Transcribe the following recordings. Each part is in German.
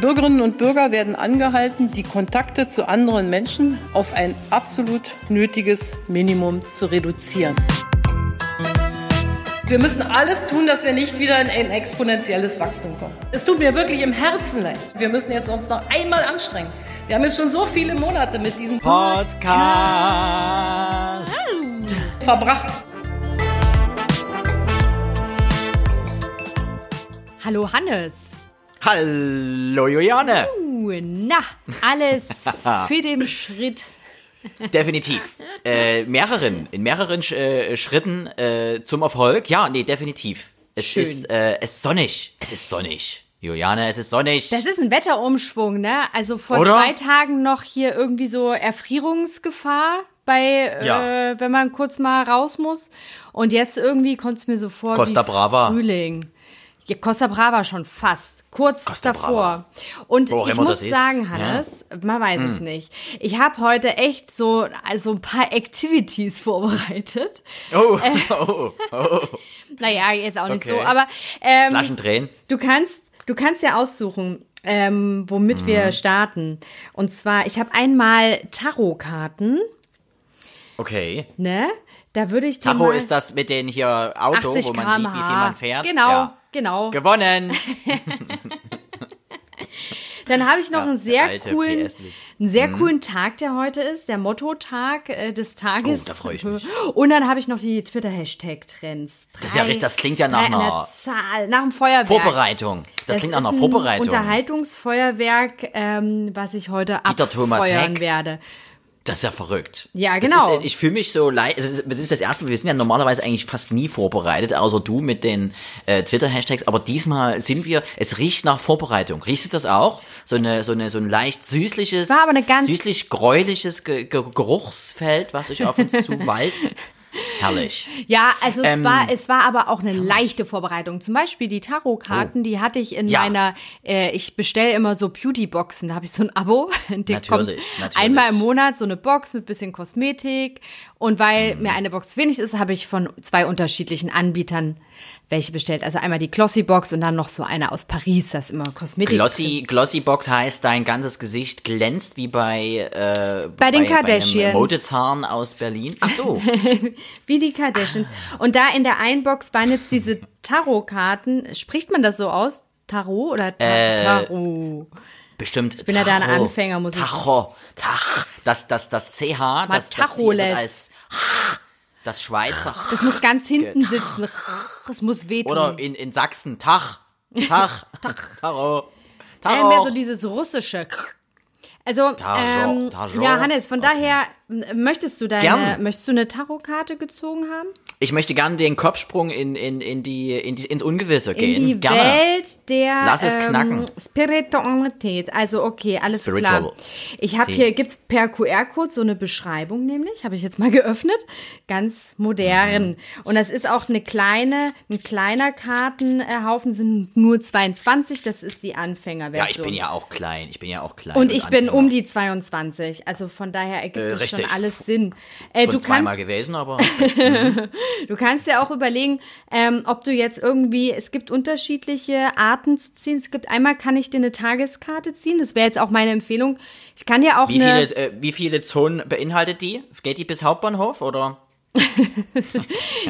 Bürgerinnen und Bürger werden angehalten, die Kontakte zu anderen Menschen auf ein absolut nötiges Minimum zu reduzieren. Wir müssen alles tun, dass wir nicht wieder in ein exponentielles Wachstum kommen. Es tut mir wirklich im Herzen leid. Wir müssen jetzt uns noch einmal anstrengen. Wir haben jetzt schon so viele Monate mit diesem Podcast verbracht. Hallo Hannes. Hallo Juliane. Uh, na, alles für den Schritt. Definitiv. Äh, mehreren, in mehreren äh, Schritten äh, zum Erfolg. Ja, nee, definitiv. Es Schön. ist, äh, es sonnig. Es ist sonnig. Juliane, es ist sonnig. Das ist ein Wetterumschwung, ne? Also vor Oder? zwei Tagen noch hier irgendwie so Erfrierungsgefahr bei, Ja. äh, wenn man kurz mal raus muss. Und jetzt irgendwie kommt es mir so vor Costa wie Brava. Frühling. Ja, Costa Brava schon fast. Kurz Costa davor. Brava. Und Wo ich muss sagen, Ja. Hm. Hannes, man weiß es nicht. Ich habe heute echt so also ein paar Activities vorbereitet. oh, Äh. oh, oh. Naja, jetzt auch nicht Okay. so, aber ähm, Flaschen drehen. Du kannst, du kannst ja aussuchen, ähm, womit Mhm. wir starten. Und zwar, ich habe einmal Tarotkarten, Okay. ne? Da würde ich Tacho ist das mit den hier Auto, 80 wo man sieht, wie viel man fährt. Genau, Ja. Genau. Gewonnen. Dann habe ich noch Ja, einen sehr coolen, einen sehr coolen Tag, der heute ist, der Motto-Tag äh, des Tages. Oh, da freu ich mich. Und dann habe ich noch die Twitter-Hashtag-Trends. Das ist ja richtig- das klingt ja nach einer Zahl, nach dem Feuerwerk. Vorbereitung. Das, klingt nach einer ein Vorbereitung. Unterhaltungsfeuerwerk, ähm, was ich heute Dieter abfeuern werde. Das ist ja verrückt. Ja, genau. Ist, ich fühle mich so leid. Es ist, ist das erste, wir sind ja normalerweise eigentlich fast nie vorbereitet, außer du mit den äh, Twitter-Hashtags. Aber diesmal sind wir, es riecht nach Vorbereitung. Riechst du das auch? So eine, so eine, so ein leicht süßliches, war aber eine ganz- süßlich gräuliches Ge Ge Geruchsfeld, was sich auf uns zuwalzt. Herrlich. Ja, also es Ähm, war, es war aber auch eine leichte Vorbereitung. Zum Beispiel die Tarotkarten, die hatte ich in Oh. Ja. meiner, äh, ich bestelle immer so Beauty-Boxen, da habe ich so ein Abo. Natürlich, natürlich. einmal im Monat so eine Box mit bisschen Kosmetik. Und weil Mhm. mir eine Box wenig ist, habe ich von zwei unterschiedlichen Anbietern welche bestellt. Also einmal die Glossy-Box und dann noch so eine aus Paris, das ist immer Kosmetik. Glossy, Glossy Box heißt, dein ganzes Gesicht glänzt wie bei, äh, Bei den einem Kardashians. Modezahn aus Berlin. Ach so. Wie die Kardashians. Und da in der einen Box waren jetzt diese Tarotkarten. Spricht man das so aus? Tarot oder Ta Äh, Tarot? Bestimmt. Ich bin ja da ein Anfänger, muss ich Tacho, Tach. Das, das, das CH, das, das wird als das Schweizer. Das muss ganz hinten sitzen. Das muss wehtun. Oder in, in Sachsen, Tach. Tach. Taro. äh, Taro. mehr so dieses russische. Also, Tajo, ähm, Tajo. ja, Hannes, von Okay. daher möchtest du deine, Gern. möchtest du eine Tarotkarte gezogen haben? Ich möchte gerne den Kopfsprung in, in, in die, in die, ins Ungewisse In gehen. die gerne. Welt der Lass es ähm, knacken. Spiritualität. Also okay, alles Spiritual. klar. Ich habe hier, gibt's per QR-Code so eine Beschreibung nämlich, habe ich jetzt mal geöffnet. Ganz modern. Mhm. Und das ist auch eine kleine, ein kleiner Kartenhaufen, sind nur 22, das ist die Anfängerversion. Ja, ich bin ja auch klein. Ich bin ja auch klein. Und ich bin Anfänger. um die 22. Also von daher ergibt Äh, das schon richtig. alles Sinn. Äh, Schon du, zweimal kannst, gewesen, aber du kannst ja auch überlegen, ähm, ob du jetzt irgendwie, es gibt unterschiedliche Arten zu ziehen. Es gibt einmal kann ich dir eine Tageskarte ziehen. Das wäre jetzt auch meine Empfehlung. Ich kann dir auch wie eine. viele, äh, wie viele Zonen beinhaltet die? Geht die bis Hauptbahnhof oder?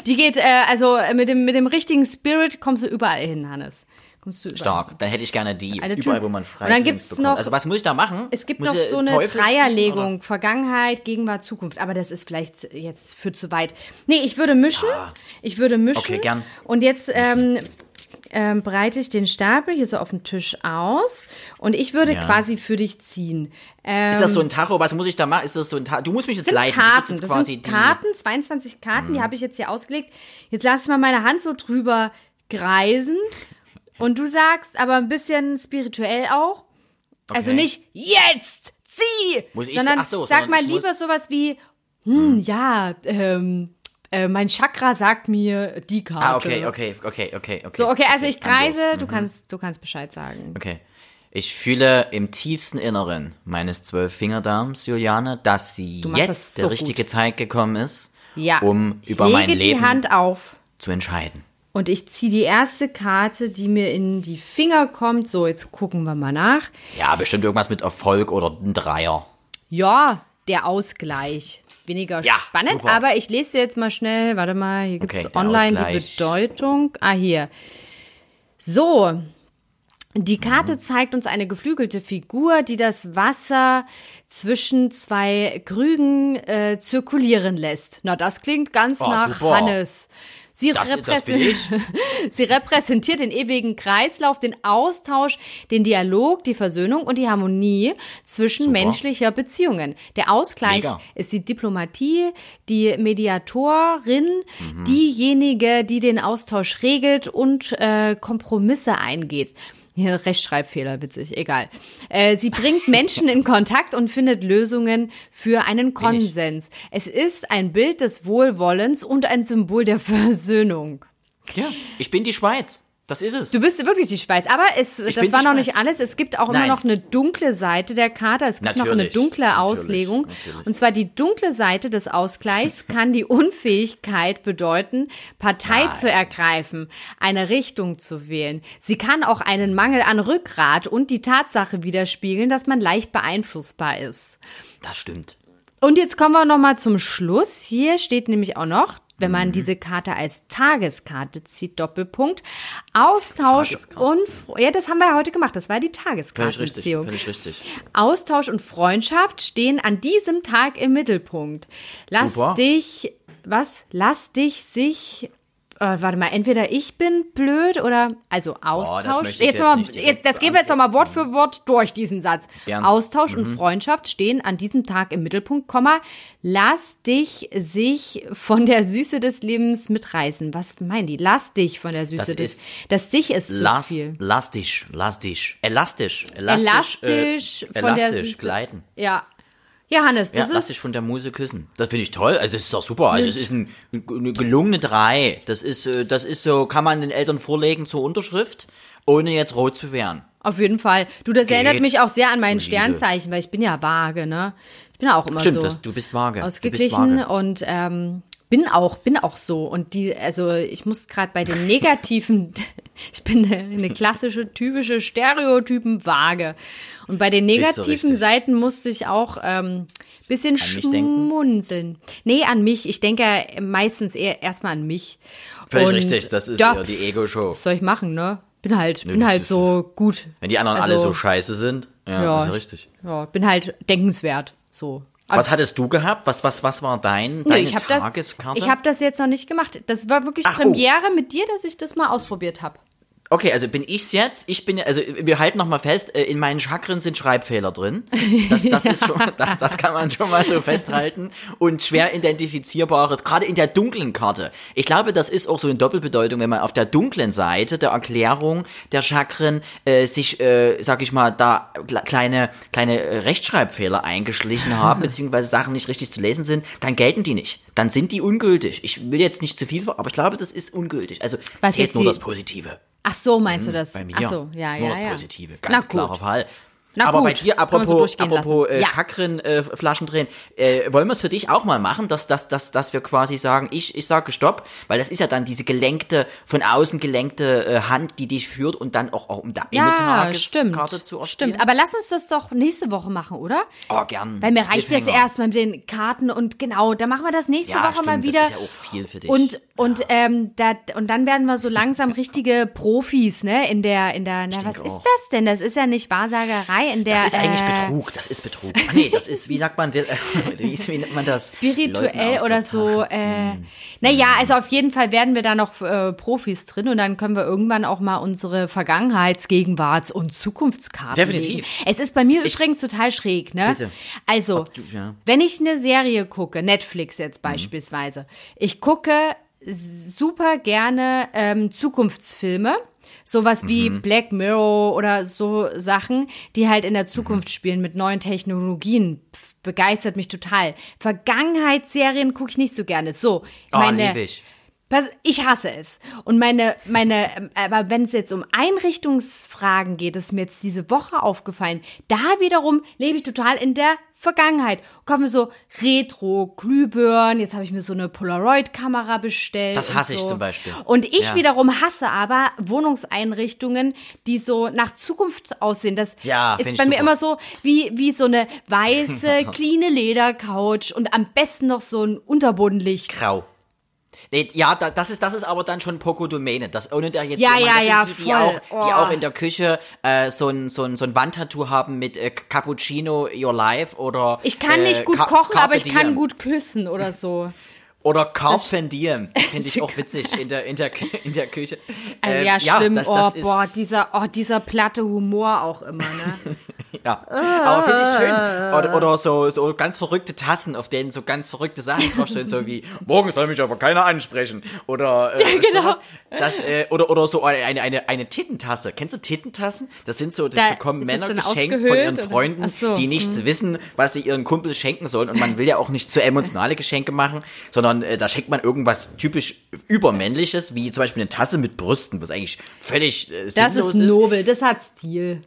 Die geht, äh, also mit dem, mit dem richtigen Spirit kommst du überall hin, Hannes. Kommst du überall. Stark. Dann hätte ich gerne die, Alle überall, Typen. wo man frei Und dann gibt's noch- Also was muss ich da machen? Es gibt muss noch so eine Teufel ziehen? Dreierlegung, Vergangenheit, Gegenwart, Zukunft. Aber das ist vielleicht jetzt für zu weit. Nee, ich würde mischen. Ich würde mischen. Okay, gern. Und jetzt ähm, ähm, breite ich den Stapel hier so auf dem Tisch aus. Und ich würde Ja. quasi für dich ziehen. Ähm, Ist das so ein Tacho? Was muss ich da machen? Ist das so ein Tacho? Du musst mich jetzt sind leiten. Karten. Jetzt Das sind. Karten, 22 Karten, die habe ich jetzt hier ausgelegt. Jetzt lasse ich mal meine Hand so drüber kreisen. Und du sagst aber ein bisschen spirituell auch. Also Okay. nicht jetzt zieh, Muss ich- sondern so, sag sondern mal ich lieber sowas wie, hm, ja, ähm, äh, mein Chakra sagt mir die Karte. Ah, okay, okay, okay, okay, okay. So, okay, also ich dann los. kreise, du kannst, du kannst Bescheid sagen. Okay. Ich fühle im tiefsten Inneren meines Zwölffingerdarms, Juliane, dass sie jetzt so der richtige Zeit gekommen ist, Ja. um ich über lege mein Leben die Hand auf. zu entscheiden. Und ich ziehe die erste Karte, die mir in die Finger kommt. So, jetzt gucken wir mal nach. Ja, bestimmt irgendwas mit Erfolg oder ein Dreier. Ja, der Ausgleich. Weniger Ja, spannend, super. aber ich lese jetzt mal schnell. Warte mal, hier gibt es Okay, online die Ausgleich. Bedeutung. Ah, hier. So. Die Mhm. Karte zeigt uns eine geflügelte Figur, die das Wasser zwischen zwei Krügen äh, zirkulieren lässt. Na, das klingt ganz Oh, nach super. Hannes. Sie, Das- das Sie repräsentiert den ewigen Kreislauf, den Austausch, den Dialog, die Versöhnung und die Harmonie zwischen Super. menschlicher Beziehungen. Der Ausgleich Mega. ist die Diplomatie, die Mediatorin, Mhm. diejenige, die den Austausch regelt und äh, Kompromisse eingeht. Hier, Rechtschreibfehler, witzig, egal. Äh, sie bringt Menschen in Kontakt und findet Lösungen für einen. Konsens. Es ist ein Bild des Wohlwollens und ein Symbol der Versöhnung. Ja, ich bin die Schweiz. Das ist es. Du bist wirklich die Schweiz. Aber es, das war noch nicht Schweiz. alles. Es gibt auch immer Nein. noch eine dunkle Seite der Karte. Es gibt noch eine Natürlich, dunkle natürlich, Auslegung. natürlich. Und zwar die dunkle Seite des Ausgleichs kann die Unfähigkeit bedeuten, Partei Nein. zu ergreifen, eine Richtung zu wählen. Sie kann auch einen Mangel an Rückgrat und die Tatsache widerspiegeln, dass man leicht beeinflussbar ist. Das stimmt. Und jetzt kommen wir noch mal zum Schluss. Hier steht nämlich auch noch, wenn Mhm. man diese Karte als Tageskarte zieht, Doppelpunkt, Austausch und ja, das haben wir ja heute gemacht. Das war die Völlig richtig. Völlig richtig. Austausch und Freundschaft stehen an diesem Tag im Mittelpunkt. Lass Super. dich, was? Lass dich sich äh, warte mal, entweder ich bin blöd oder also Austausch. ich jetzt jetzt mal, jetzt, das gehen wir jetzt noch mal Wort für Wort durch diesen Satz. Gern. Austausch Mhm. und Freundschaft stehen an diesem Tag im Mittelpunkt, Komma, lass dich sich von der Süße des Lebens mitreißen. Was meinen die? Lass dich von der Süße Das des ist- Das sich ist zu Lass, viel. lastisch, lastisch, elastisch, elastisch, Elastisch äh, von der elastisch Süße. gleiten. Ja. Ja, Hannes, Ja, das lass ist dich von der Muse küssen. Das finde ich toll. Also es ist auch super. Also es ist ein, eine gelungene drei. Das ist, äh, das ist so, kann man den Eltern vorlegen zur Unterschrift, ohne jetzt rot zu werden. Auf jeden Fall. Du, das Geht. erinnert mich auch sehr an mein. Sternzeichen, weil ich bin ja vage, ne? Ich bin ja auch immer Stimmt, so das, du bist vage. Du bist ausgeglichen vage. und ähm, bin auch, bin auch so. Und die, also ich muss gerade bei den negativen, ich bin eine, eine klassische, typische Stereotypen vage. Und bei den negativen richtig. Seiten musste ich auch ähm, bisschen schmunzeln. Nee, an mich. Ich denke meistens eher erstmal an mich. Völlig Und richtig, das ist ja, die Ego-Show. Was soll ich machen, ne? Bin halt, bin das halt so gut. Wenn die anderen Also- alle so scheiße sind, ja, Ja, ist ja ich- richtig. Ja, bin halt denkenswert. So. Was hattest du gehabt? Was, was, was war dein, deine ich habe das, Tageskarte? ich hab das jetzt noch nicht gemacht. Das war wirklich Ach, oh. Premiere mit dir, dass ich das mal ausprobiert habe. Okay, also bin ich's jetzt? Ich bin, also wir halten noch mal fest, äh, in meinen Chakren sind Schreibfehler drin. Das, das ist schon, das, das kann man schon mal so festhalten. Und schwer identifizierbares, gerade in der dunklen Karte. Ich glaube, das ist auch so eine Doppelbedeutung, wenn man auf der dunklen Seite der Erklärung der Chakren äh, sich, äh, sag ich mal, da kle- kleine, kleine äh, Rechtschreibfehler eingeschlichen haben, beziehungsweise Sachen nicht richtig zu lesen sind, dann gelten die nicht. Dann sind die ungültig. Ich will jetzt nicht zu viel, aber ich glaube, das ist ungültig. Also Was zählt jetzt nur das Positive. Ach so, meinst du das? Hm, Bei mir. Ach so, ja, Nur ja, das ja. Positive. Na Ganz gut. klarer Fall. Na Aber gut, bei dir, man so apropos, apropos lassen. äh, Ja. Chakren, äh, drehen, äh, wollen wir es für dich auch mal machen, dass, dass, dass, dass wir quasi sagen, ich, ich sage Stopp, weil das ist ja dann diese gelenkte, von außen gelenkte äh, Hand, die dich führt und dann auch, auch um deine Ja, Tageskarte stimmt. zu erspielen. Stimmt. Aber lass uns das doch nächste Woche machen, oder? Oh, gern. Weil mir reicht das erstmal mit den Karten und genau, dann machen wir das nächste Ja, Woche stimmt, mal wieder. das ist ja auch viel für dich. Und und ähm, da, und dann werden wir so langsam richtige Profis, ne? In der in der na, was denke ist auch. das denn? Das ist ja nicht Wahrsagerei in der Das ist eigentlich äh, Betrug, das ist Betrug. Ah, nee, das ist, wie sagt man, wie, nennt man das? Spirituell oder der so. Äh, naja, also auf jeden Fall werden wir da noch äh, Profis drin und dann können wir irgendwann auch mal unsere Vergangenheits-, Gegenwarts- und Zukunftskarten Definitiv. legen. Es ist bei mir übrigens total schräg, ne? Bitte. Also, du- ja. wenn ich eine Serie gucke, Netflix Mhm. jetzt beispielsweise, ich gucke super gerne ähm, Zukunftsfilme. Sowas wie Mhm. Black Mirror oder so Sachen, die halt in der Zukunft Mhm. spielen mit neuen Technologien. Pff, Begeistert mich total. Vergangenheitsserien gucke ich nicht so gerne. So, Oh, meine, lieb ich. Ich hasse es. Und meine, meine, ähm, aber wenn es jetzt um Einrichtungsfragen geht, ist mir jetzt diese Woche aufgefallen. Da wiederum lebe ich total in der Vergangenheit. Kaufe mir so Retro, Glühbirnen, jetzt habe ich mir so eine Polaroid-Kamera bestellt. Das hasse und ich so. zum Beispiel. Und ich Ja. wiederum hasse aber Wohnungseinrichtungen, die so nach Zukunft aussehen. Das Ja, ist bei mir super. immer so wie, wie so eine weiße, cleane Ledercouch und am besten noch so ein Unterbodenlicht. Grau. Nee, ja, da, das ist das ist aber dann schon Poco-Domäne. Das ohne da jetzt Ja, jemand, ja, das ja, die, die auch, die Oh. auch in der Küche äh, so ein so ein so ein Wandtattoo haben mit äh, Cappuccino Your Life oder Ich kann äh, nicht gut kochen, aber ich kann gut küssen oder so. Oder Carpe Diem. Finde ich auch witzig in der in der in der Küche. Also, Äh, ja, schlimm. das, oh, das ist, boah, dieser, oh, dieser platte Humor auch immer, ne? Ja, aber finde ich schön. Oder, oder so, so ganz verrückte Tassen, auf denen so ganz verrückte Sachen draufstehen, so wie, morgen soll mich aber keiner ansprechen. Oder, äh, genau. sowas. Das, äh, oder, oder so eine, eine, eine Tittentasse. Kennst du Tittentassen? Das sind so, das Da- bekommen Männer geschenkt von ihren? Freunden, so, die nichts wissen, was sie ihren Kumpels schenken sollen. Und man will ja auch nicht so emotionale Geschenke machen, sondern äh, da schenkt man irgendwas typisch übermännliches, wie zum Beispiel eine Tasse mit Brüsten, was eigentlich völlig äh, Das ist nobel, das hat Stil.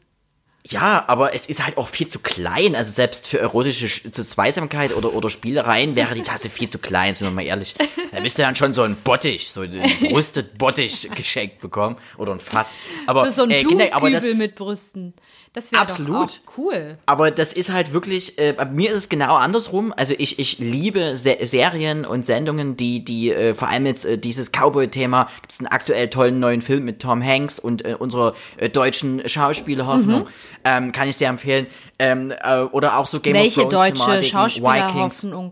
ja, aber es ist halt auch viel zu klein. Also selbst für erotische Zweisamkeit oder, oder Spielereien wäre die Tasse viel zu klein, sind wir mal ehrlich. Da müsste dann schon so ein Bottich, so ein brüstet Bottich geschenkt bekommen. Oder ein Fass. Aber, Für so ein äh, genau, aber das, mit Brüsten. Das wäre doch Absolut. cool. aber das ist halt wirklich, äh, bei mir ist es genau andersrum. Also ich, ich liebe Se Serien und Sendungen, die, die äh, vor allem jetzt äh, dieses Cowboy-Thema, gibt es einen aktuell tollen neuen Film mit Tom Hanks und äh, unserer äh, deutschen Schauspielerhoffnung, Mhm. ähm, kann ich sehr empfehlen. Ähm, äh, oder auch so Game Welche of Thrones deutsche Thematiken, Schauspieler Vikings. hoffen?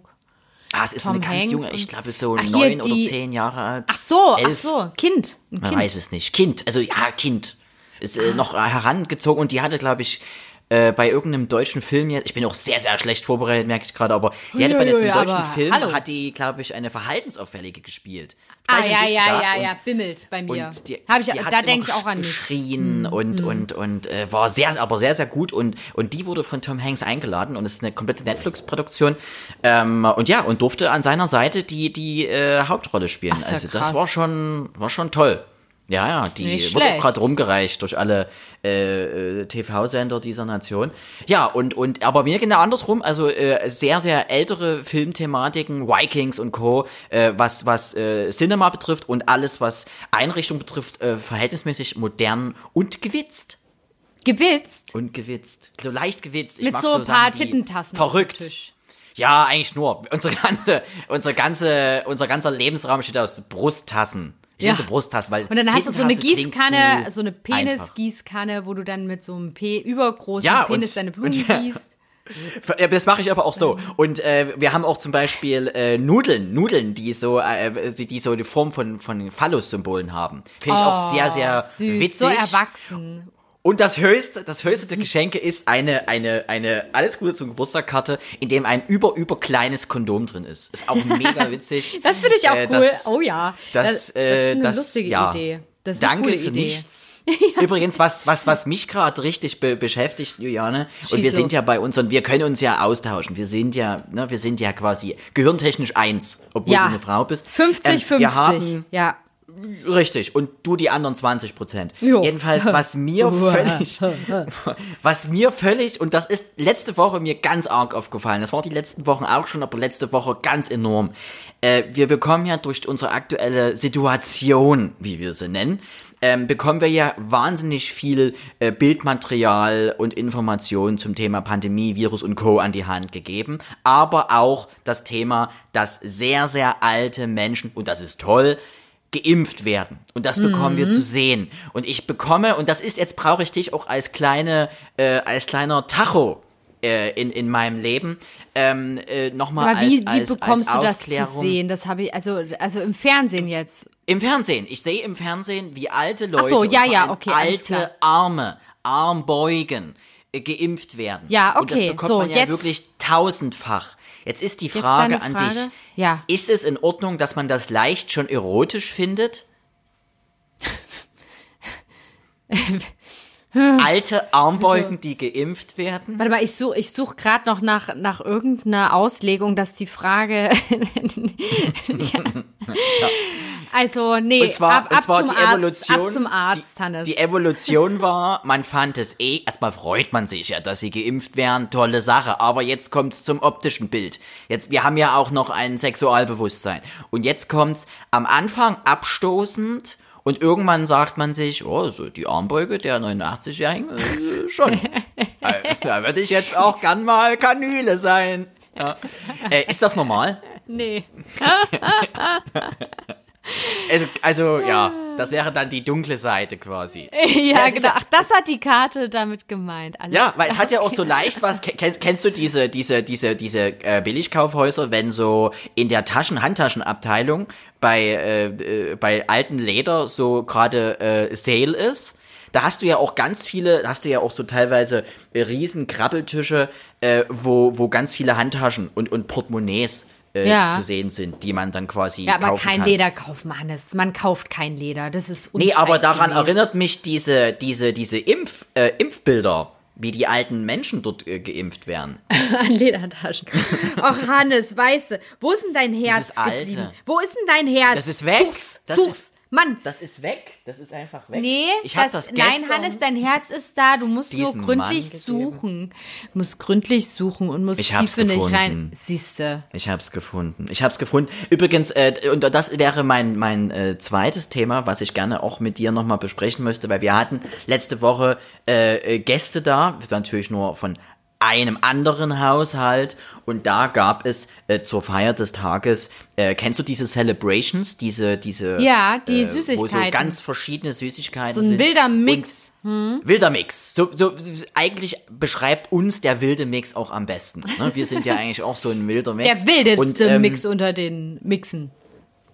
Ah, es ist Tom eine ganz Hanks junge, ich glaube so Ach, neun oder zehn Jahre alt. Ach so, ach elf. so, Kind. Ein Man Kind. weiß es nicht. Kind, also ja, Kind. Ist äh, noch herangezogen und die hatte, glaube ich, äh, bei irgendeinem deutschen Film jetzt, ich bin auch sehr, sehr schlecht vorbereitet, merke ich gerade, aber die hatte bei diesem deutschen Film, hallo. hat die, glaube ich, eine Verhaltensauffällige gespielt. Ah, Gleich ja, ja, ja, ja, bimmelt bei mir. und die, Hab ich, die da denke ich auch an mich. Mhm. geschrien und und und äh, war sehr aber sehr sehr gut und und die wurde von Tom Hanks eingeladen und es ist eine komplette Netflix Produktion ähm, und ja und durfte an seiner Seite die die äh, Hauptrolle spielen Ach, also das krass. war schon war schon toll ja ja die Nicht wird auch schlecht. gerade rumgereicht durch alle äh, äh, TV-Sender dieser Nation. Ja und und aber mir genau andersrum also äh, sehr sehr ältere Filmthematiken Vikings und Co. äh, was was äh, Cinema betrifft und alles was Einrichtung betrifft äh, verhältnismäßig modern und gewitzt. Gewitzt. und gewitzt. So leicht gewitzt. Ich Mit mag so ein paar Sachen, die Tittentassen verrückt. Ja eigentlich nur. Unsere ganze unsere ganze unser ganzer Lebensraum besteht aus Brusttassen ich Ja. sie Brusttassen weil Und dann hast du so eine Gießkanne, so eine. Penis-Gießkanne, wo du dann mit so einem P übergroßen Ja, Penis und- deine Blumen und- gießt. Ja, das mache ich aber auch so. Und äh, wir haben auch zum Beispiel äh, Nudeln, Nudeln, die so, äh, die so die Form von von Phallus-Symbolen haben. Finde ich auch sehr, sehr Oh, süß, witzig. So erwachsen. Und das höchste, das höchste der Geschenke ist eine, eine, eine alles Gute zum Geburtstagkarte, in dem ein über, über kleines Kondom drin ist. Ist auch mega witzig. Das finde ich auch Äh, cool. das- oh ja. Das, das, äh, ist eine das, lustige ja. Idee. Das ist eine Danke coole für Idee. nichts. Übrigens, was, was, was mich gerade richtig be beschäftigt, Juliane, und Schieß wir sind los. ja bei uns und wir können uns ja austauschen. Wir sind ja, ne, wir sind ja quasi gehirntechnisch eins, obwohl Ja. du eine Frau bist. 50, Ähm, 50. Wir haben, ja. Richtig, und du die anderen 20 Prozent. Jedenfalls, was mir völlig, was mir völlig, und das ist letzte Woche mir ganz arg aufgefallen, das war die letzten Wochen auch schon, aber letzte Woche ganz enorm. Äh, wir bekommen ja durch unsere aktuelle Situation, wie wir sie nennen, ähm, bekommen wir ja wahnsinnig viel äh, Bildmaterial und Informationen zum Thema Pandemie, Virus und Co. an die Hand gegeben, aber auch das Thema, dass sehr, sehr alte Menschen, und das ist toll, geimpft werden. Und das bekommen wir zu sehen. Und ich bekomme, und das ist, jetzt brauche ich dich auch als kleine, äh, als kleiner Tacho äh, in, in meinem Leben, ähm, äh, nochmal als, wie, wie als, bekommst als du das zu Aufklärung. sehen? Das habe ich, also, also im Fernsehen jetzt. Im Fernsehen. Ich sehe im Fernsehen, wie alte Leute, so, ja, ja, okay, alte Arme, Armbeugen äh, geimpft werden. Ja, Und das okay, bekommt so, man ja jetzt- wirklich tausendfach. Jetzt ist die Frage deine an Frage? dich. Ja. Ist es in Ordnung, dass man das leicht schon erotisch findet? Alte Armbeugen, die geimpft werden? Warte mal, ich suche ich such gerade noch nach, nach irgendeiner Auslegung, dass die Frage. Also, nee, Und zwar, ab, ab und zwar die Evolution. Arzt, ab zum Arzt, die, Hannes. Die Evolution war, man fand es eh, erstmal freut man sich ja, dass sie geimpft werden, tolle Sache. Aber jetzt kommt's zum optischen Bild. Jetzt, wir haben ja auch noch ein Sexualbewusstsein. Und jetzt kommt's am Anfang abstoßend. Und irgendwann sagt man sich, oh, so die Armbeuge der 89-Jährigen, äh, schon. Äh, da würde ich jetzt auch gern mal Kanüle sein. Ja. Äh, ist das normal? nee. Also, also ja, das wäre dann die dunkle Seite quasi. ja, ist genau. ja- Ach, das hat die Karte damit gemeint. Alles Ja, weil es hat ja auch so leicht was. Kenn, kennst du diese diese diese diese äh, Billigkaufhäuser, wenn so in der Taschen Handtaschenabteilung bei äh, äh, bei alten Leder so gerade äh, Sale ist? Da hast du ja auch ganz viele, da hast du ja auch so teilweise riesen Krabbeltische, äh, wo wo ganz viele Handtaschen und und Portemonnaies äh, Ja. zu sehen sind, die man dann quasi Ja, aber kaufen kein kann. Leder kaufen, Hannes. Man kauft kein Leder. Das ist Nee, aber daran erinnert mich diese, diese, diese Impf, äh, Impfbilder, wie die alten Menschen dort äh, geimpft werden. an Ledertaschen. Och, Hannes, weißt du, wo ist denn dein Herz Dieses Alte. geblieben? Wo ist denn dein Herz? Das ist weg. Such's, Das such's. ist- Mann, Das ist weg. Das ist einfach weg. Nee, ich das, das, nein, Hannes, dein Herz ist da. Du musst nur gründlich suchen. Du musst gründlich suchen und musst Ich in dich gefunden. rein. Siehste. Ich hab's gefunden. Ich hab's gefunden. Übrigens, äh, und das wäre mein mein äh, zweites Thema, was ich gerne auch mit dir nochmal besprechen möchte, weil wir hatten letzte Woche äh, äh, Gäste da, natürlich nur von einem anderen Haushalt und da gab es äh, zur Feier des Tages, äh, kennst du diese Celebrations, diese diese Ja, die äh, wo so Süßigkeiten. ganz verschiedene Süßigkeiten So ein sind. wilder Mix. Und Wilder Mix. So, so, eigentlich beschreibt uns der wilde Mix auch am besten. Ne? Wir sind ja eigentlich auch so ein wilder Mix. Der wildeste Und, ähm, Mix unter den Mixen.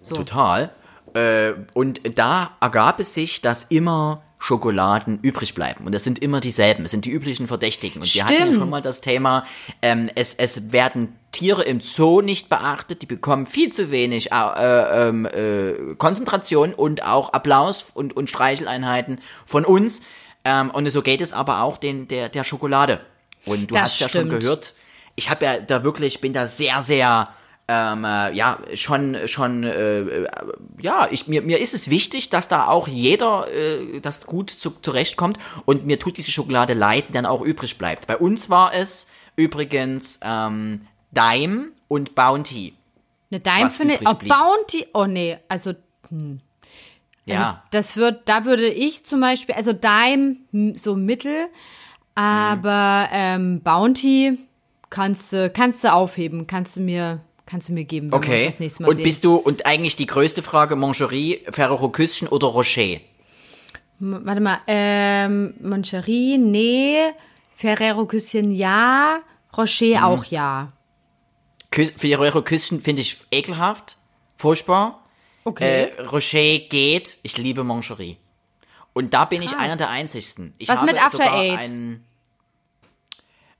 Total. Äh, und da ergab es sich, dass immer Schokoladen übrig bleiben. Und das sind immer dieselben. Es sind die üblichen Verdächtigen. Und wir hatten ja Stimmt. schon mal das Thema, ähm, es, es werden Tiere im Zoo nicht beachtet, die bekommen viel zu wenig äh, ähm, äh, Konzentration und auch Applaus und, und Streicheleinheiten von uns. Ähm, und so geht es aber auch den, der, der Schokolade. Und du Das hast ja schon stimmt. gehört, ich habe ja da wirklich, bin da sehr, sehr ähm, äh, ja, schon, schon, äh, ja, ich, mir, mir ist es wichtig, dass da auch jeder äh, das gut zu, zurechtkommt und mir tut diese Schokolade leid, die dann auch übrig bleibt. Bei uns war es übrigens ähm, Dime und Bounty. Eine Dime finde ich. Oh. Bounty. Oh, nee. Also, Ja, das wird, da würde ich zum Beispiel, also Dime so mittel, aber ähm, Bounty kannst du, kannst du aufheben, kannst du mir, kannst du mir geben, wenn wir uns okay. das nächste Mal Und sehen. bist du, und eigentlich die größte Frage, Mangerie, Ferrero Küsschen oder Rocher? M- Warte mal, ähm, Moncherie, nee, Ferrero Küsschen ja, Rocher auch ja. Kü Ferrero Küsschen finde ich ekelhaft, furchtbar. Okay. Äh, Rocher geht. Ich liebe Mangerie. Und da bin ich einer der einzigsten. Ich Was habe mit After sogar Eight?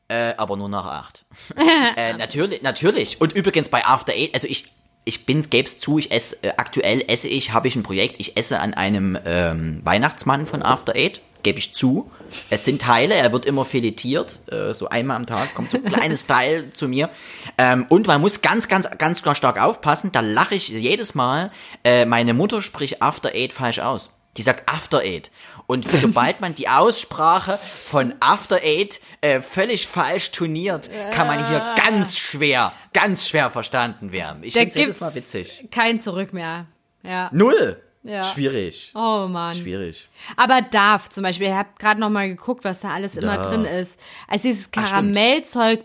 Äh, aber nur nach acht. äh, natürlich, natürlich. Und übrigens bei After Eight, also ich, ich bin, gäb's zu, ich esse, äh, aktuell esse ich, habe ich ein Projekt, ich esse an einem ähm, Weihnachtsmann von After Eight, gebe ich zu. Es sind Teile, er wird immer filetiert, äh, so einmal am Tag kommt so ein kleines Teil zu mir. Ähm, und man muss ganz, ganz, ganz, ganz stark aufpassen, da lache ich jedes Mal, äh, meine Mutter spricht After Eight falsch aus. Die sagt After Eight. Und sobald man die Aussprache von After Eight äh, völlig falsch turniert, kann man hier ganz schwer, ganz schwer verstanden werden. Ich finde jedes Mal witzig. Kein Zurück mehr. Ja. Null. Ja. Schwierig. Oh Mann. Schwierig. Aber Darf zum Beispiel, ich habe gerade noch mal geguckt, was da alles immer Darf. drin ist. Also dieses Ach, stimmt. Karamellzeug.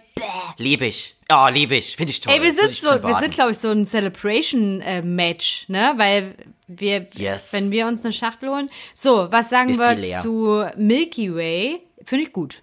Lieb ich. Ja, lieb ich. Finde ich toll. Ey, wir Würde sind ich so, drin wir baden. sind glaube ich so ein Celebration-Match, ne? Weil wir, Yes. wenn wir uns eine Schachtel holen. So, was sagen Ist wir zu Milky Way? Finde ich gut.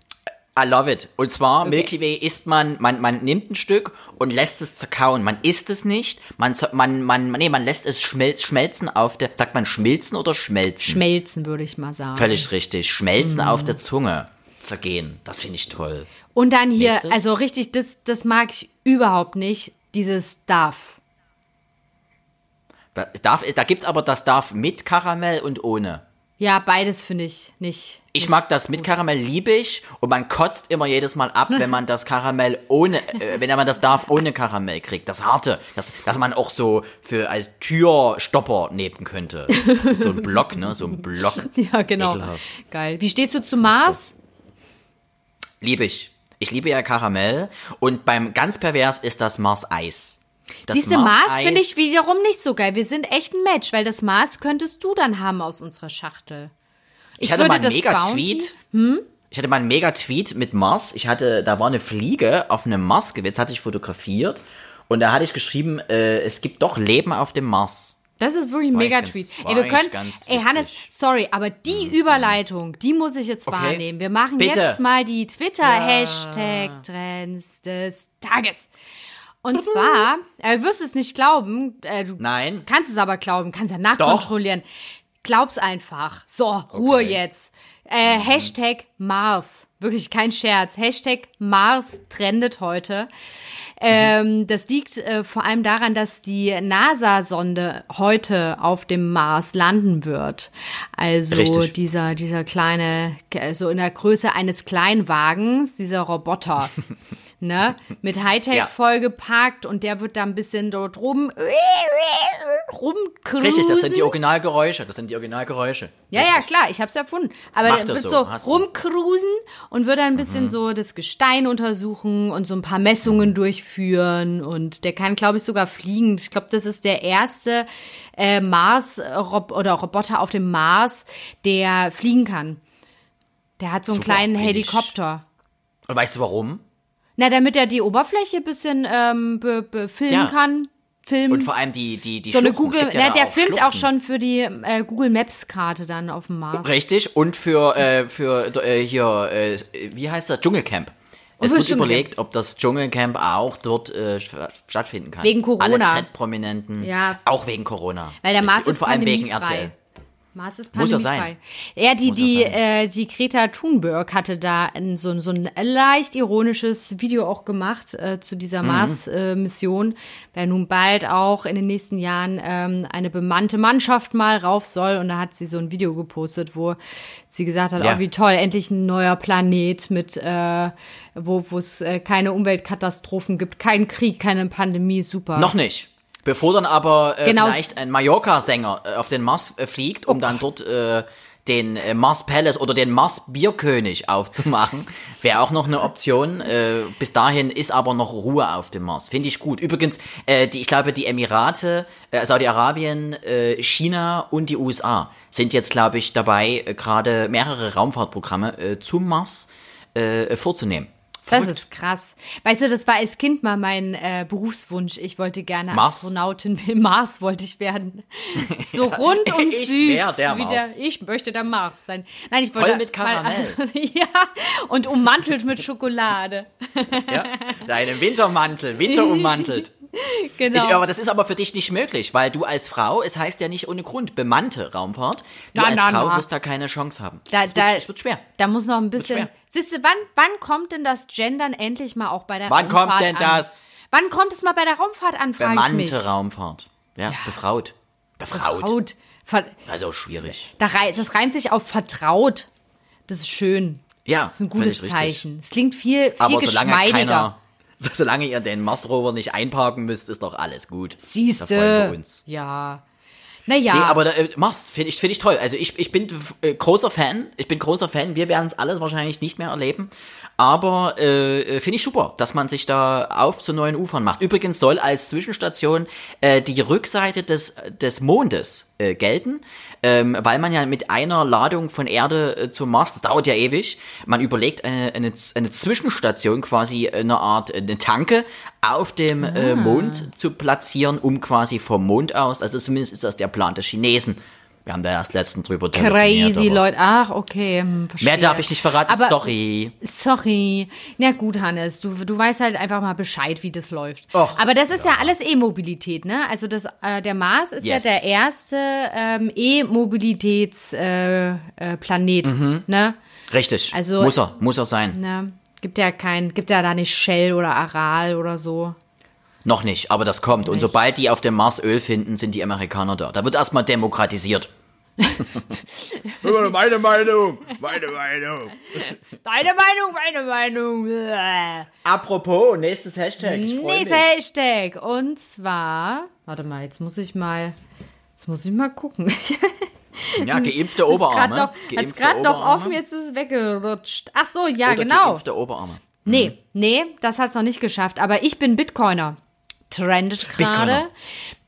I love it. Und zwar, Milky Way isst man, man, man nimmt ein Stück und lässt es zerkauen. Man isst es nicht, man, man, man, nee, man lässt es schmelz, schmelzen auf der, sagt man schmilzen oder schmelzen? Schmelzen, würde ich mal sagen. Völlig richtig. Schmelzen Mm. auf der Zunge. Zergehen. Das finde ich toll. Und dann hier, Nächstes. also richtig, das, das mag ich überhaupt nicht, dieses Darf. Da, darf, da gibt's aber das darf mit Karamell und ohne. Ja, beides finde ich nicht. Ich nicht mag das mit Karamell liebe ich und man kotzt immer jedes Mal ab, wenn man das Karamell ohne, äh, wenn man das darf ohne Karamell kriegt. Das harte, das, das man auch so für als Türstopper nehmen könnte. Das ist so ein Block, ne, so ein Block. Ja, genau. Ekelhaft. Geil. Wie stehst du zu Mars? Liebe ich. Ich liebe ja Karamell und beim ganz pervers ist das Mars Eis. Das Siehst du, Mars finde ich wiederum nicht so geil. Wir sind echt ein Match, weil das Mars könntest du dann haben aus unserer Schachtel. Ich hatte würde mal einen Mega-Tweet. Bounty- Ich hatte mal einen Mega-Tweet mit Mars. Ich hatte, da war eine Fliege auf einem Mars gewesen, hatte ich fotografiert. Und da hatte ich geschrieben, äh, es gibt doch Leben auf dem Mars. Das ist wirklich ein War mega echt Tweet. ganz- Ey, wir können, ey, Hannes. Mhm. sorry, aber die Überleitung, die muss ich jetzt Okay. wahrnehmen. Wir machen Bitte. jetzt mal die Twitter-Hashtag-Trends des Tages. Und zwar, äh, du wirst es nicht glauben, äh, du Nein. kannst es aber glauben, kannst ja nachkontrollieren. Glaub's einfach. So, Ruhe Okay. jetzt. Äh, Mhm. Hashtag Mars. Wirklich kein Scherz. Hashtag Mars trendet heute. Ähm, das liegt äh, vor allem daran, dass die NASA-Sonde heute auf dem Mars landen wird. Also Richtig. dieser, dieser kleine, äh, so in der Größe eines Kleinwagens, dieser Roboter. ne? Mit Hightech Ja. vollgepackt und der wird da ein bisschen dort rum rumcruisen. Richtig, das sind die Originalgeräusche. Das sind die Originalgeräusche. Ja, ja, Richtig. klar, ich hab's erfunden. Aber Mach der wird so, so, rumcruisen und wird dann ein bisschen Mhm. so das Gestein untersuchen und so ein paar Messungen durchführen. Und der kann, glaube ich, sogar fliegen. Ich glaube, das ist der erste äh, Mars -Rob oder Roboter auf dem Mars, der fliegen kann. Der hat so einen Super, kleinen ich. Helikopter. Und weißt du warum? Na, damit er die Oberfläche ein bisschen ähm, be be filmen Ja. kann. Filmen. Und vor allem die, die, die so eine Schluchten. Es Google, ja na, der auch filmt auch schon für die äh, Google Maps Karte dann auf dem Mars. Richtig, und für, äh, für äh, hier, äh, wie heißt das? Dschungelcamp. Es fürs wird überlegt, ob das Dschungelcamp auch dort äh, stattfinden kann. Wegen Corona. Alle Z-Prominenten. Ja. Auch wegen Corona. Weil der Mars Richtig. Und ist vor allem wegen. RTL. Mars ist Muss ja pandemiefrei. sein. Ja, die, die, äh, die Greta Thunberg hatte da ein, so, so ein leicht ironisches Video auch gemacht äh, zu Mhm. dieser Mars-Mission, weil nun bald auch in den nächsten Jahren ähm, eine bemannte Mannschaft mal rauf soll. Und da hat sie so ein Video gepostet, wo sie gesagt hat, Ja. oh, wie toll, endlich ein neuer Planet mit, äh, wo wo es äh, keine Umweltkatastrophen gibt, keinen Krieg, keine Pandemie, super. Noch nicht. Bevor dann aber äh, Genau. vielleicht ein Mallorca-Sänger äh, auf den Mars äh, fliegt, um dann dort äh, den äh, Mars Palace oder den Mars Bierkönig aufzumachen, wäre auch noch eine Option. Äh, bis dahin ist aber noch Ruhe auf dem Mars. Finde ich gut. Übrigens, äh, die, ich glaube, die Emirate, äh, Saudi-Arabien, äh, China und die USA sind jetzt, glaube ich, dabei, äh, gerade mehrere Raumfahrtprogramme äh, zum Mars äh, vorzunehmen. Das Verrückt. ist krass. Weißt du, das war als Kind mal mein äh, Berufswunsch. Ich wollte gerne Mars? Astronautin. Mars wollte ich werden. So rund und Ich süß. der Mars. ich möchte der Mars sein. Nein, ich wollte Voll mit Karamell. Mal, ja, und ummantelt mit Schokolade. Ja? Deinen Wintermantel, winterummantelt. Genau. Ich, aber das ist aber für dich nicht möglich, weil du als Frau, es heißt ja nicht ohne Grund, bemannte Raumfahrt. Du Na, als na, Frau na. wirst da keine Chance haben. Da- es, wird, da- es wird schwer. da muss noch ein bisschen. Siehst du, wann, wann kommt denn das Gendern endlich mal auch bei der Wann Raumfahrt kommt denn an? das? Wann kommt es mal bei der Raumfahrt an, frage ich mich. Bemannte Raumfahrt. Ja, befraut. Befraut. Vertraut. Ver Also schwierig. da rei das reimt sich auf vertraut. Das ist schön. Ja, Das ist ein gutes. Zeichen. Es klingt viel, viel Aber solange geschmeidiger. keiner, so, solange ihr den Mars-Rover nicht einparken müsst, ist doch alles gut. Da freuen wir Siehste. uns. Ja. Naja. Nee, aber äh, mach's, finde ich, find ich toll. Also ich, ich bin äh, großer Fan, ich bin großer Fan, wir werden es alles wahrscheinlich nicht mehr erleben. Aber äh, finde ich super, dass man sich da auf zu neuen Ufern macht. Übrigens soll als Zwischenstation äh, die Rückseite des, des Mondes äh, gelten, ähm, weil man ja mit einer Ladung von Erde äh, zum Mars, das dauert ja ewig, man überlegt eine, eine, eine Zwischenstation, quasi eine Art, äh, eine Tanke auf dem äh, Mond zu platzieren, um quasi vom Mond aus, also zumindest ist das der Plan der Chinesen. Wir haben da erst letztens drüber telefoniert, Crazy Leute. Ach, okay. hm, verstehe. Mehr darf ich nicht verraten, Aber- sorry. Sorry. Na gut, Hannes, du, du weißt halt einfach mal Bescheid, wie das läuft. Och, Aber das ist ja, alles E-Mobilität, ne? Also das, äh, der Mars ist Yes. ja der erste ähm, E-Mobilitätsplanet, äh, äh, Planet, Mhm. ne? Richtig, Also- muss er, muss er sein. ne? Gibt ja kein, gibt ja da nicht Shell oder Aral oder so. Noch nicht, aber das kommt. Und sobald die auf dem Mars Öl finden, sind die Amerikaner da. Da wird erstmal demokratisiert. meine Meinung, meine Meinung. Deine Meinung, meine Meinung. Apropos, nächstes Hashtag. Mich. Hashtag. Und zwar, warte mal, jetzt muss ich mal, jetzt muss ich mal gucken. Ja, geimpfte Hat Oberarme. gerade Geimpfte gerade noch offen, jetzt ist es weggerutscht. Ach so, ja, Oder genau. Geimpfte Oberarme. Nee, nee, das hat's noch nicht geschafft. Aber ich bin Bitcoiner. Trendet gerade.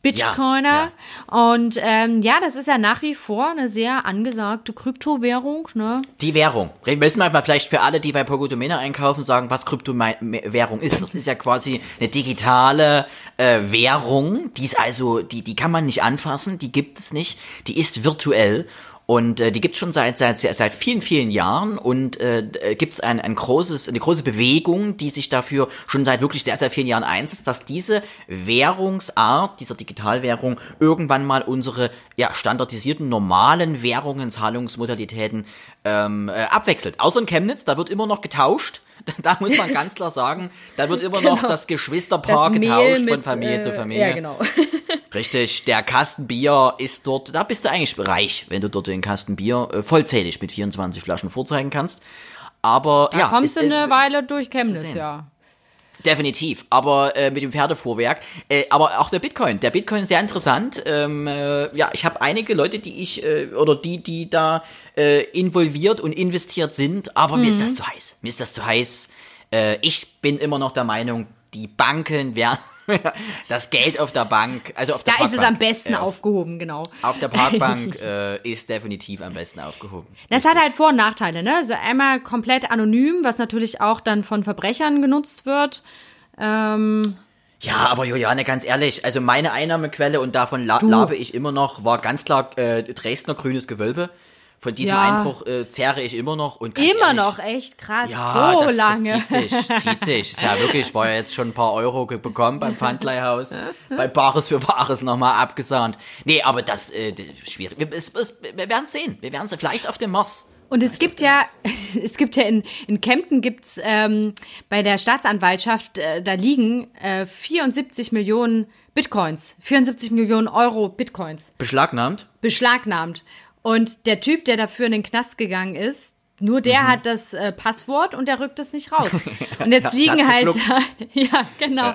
Bitcoiner. Und ähm, ja, das ist ja nach wie vor eine sehr angesagte Kryptowährung. Ne? Die Währung. Wir müssen wir mal vielleicht für alle, die bei Pogodomena einkaufen, sagen, was Kryptowährung ist. Das ist ja quasi eine digitale äh, Währung. Die ist also, die, die kann man nicht anfassen, die gibt es nicht. Die ist virtuell. Und äh, die gibt es schon seit, seit, seit vielen, vielen Jahren und äh, gibt es ein, ein großes, eine große Bewegung, die sich dafür schon seit wirklich sehr, sehr vielen Jahren einsetzt, dass diese Währungsart, dieser Digitalwährung, irgendwann mal unsere ja, standardisierten, normalen Währungen, Zahlungsmodalitäten ähm, äh, abwechselt. Außer in Chemnitz, da wird immer noch getauscht. Da muss man ganz klar sagen, da wird immer noch Genau. das Geschwisterpaar Mehl getauscht von mit, Familie äh, zu Familie. Ja, genau. Richtig, der Kasten Bier ist dort, da bist du eigentlich reich, wenn du dort den Kasten Bier äh, vollzählig mit 24 Flaschen vorzeigen kannst. Aber Da ja, kommst ist, du eine äh, Weile durch Chemnitz, ja. Definitiv, aber äh, mit dem Pferdefuhrwerk. Äh, aber auch der Bitcoin. Der Bitcoin ist sehr interessant. Ähm, äh, ja, ich habe einige Leute, die ich äh, oder die, die da äh, involviert und investiert sind, aber mir ist Mhm. das zu heiß. Mir ist das zu heiß. Äh, ich bin immer noch der Meinung, die Banken werden das Geld auf der Bank, also auf der Da ist es Parkbank, am besten äh, auf, aufgehoben, genau. auf der Parkbank äh, ist definitiv am besten aufgehoben. Das hat halt Vor- und Nachteile, ne? Also einmal komplett anonym, was natürlich auch dann von Verbrechern genutzt wird. Ähm, Ja, aber Juliane, ganz ehrlich, also meine Einnahmequelle und davon la labe ich immer noch, war ganz klar äh, Dresdner grünes Gewölbe. Von diesem Ja. Einbruch äh, zehre ich immer noch und immer ehrlich, noch, echt krass. Ja, so das, lange. das zieht sich, zieht sich. Ist ja wirklich, war ja jetzt schon ein paar Euro bekommen beim Pfandleihhaus, bei Bares für Bares nochmal abgesahnt. Nee, aber das, äh, das ist schwierig. Wir, es, es, wir werden sehen. Wir werden sehen. Vielleicht auf dem Mars. Und es gibt ja, es gibt ja in, in Kempten gibt's ähm, bei der Staatsanwaltschaft, äh, da liegen äh, 74 Millionen Bitcoins, 74 Millionen Euro Bitcoins Beschlagnahmt? beschlagnahmt. Und der Typ, der dafür in den Knast gegangen ist, nur Mhm. der hat das äh, Passwort und der rückt es nicht raus. Und jetzt Ja, liegen halt, verschluckt. ja, genau.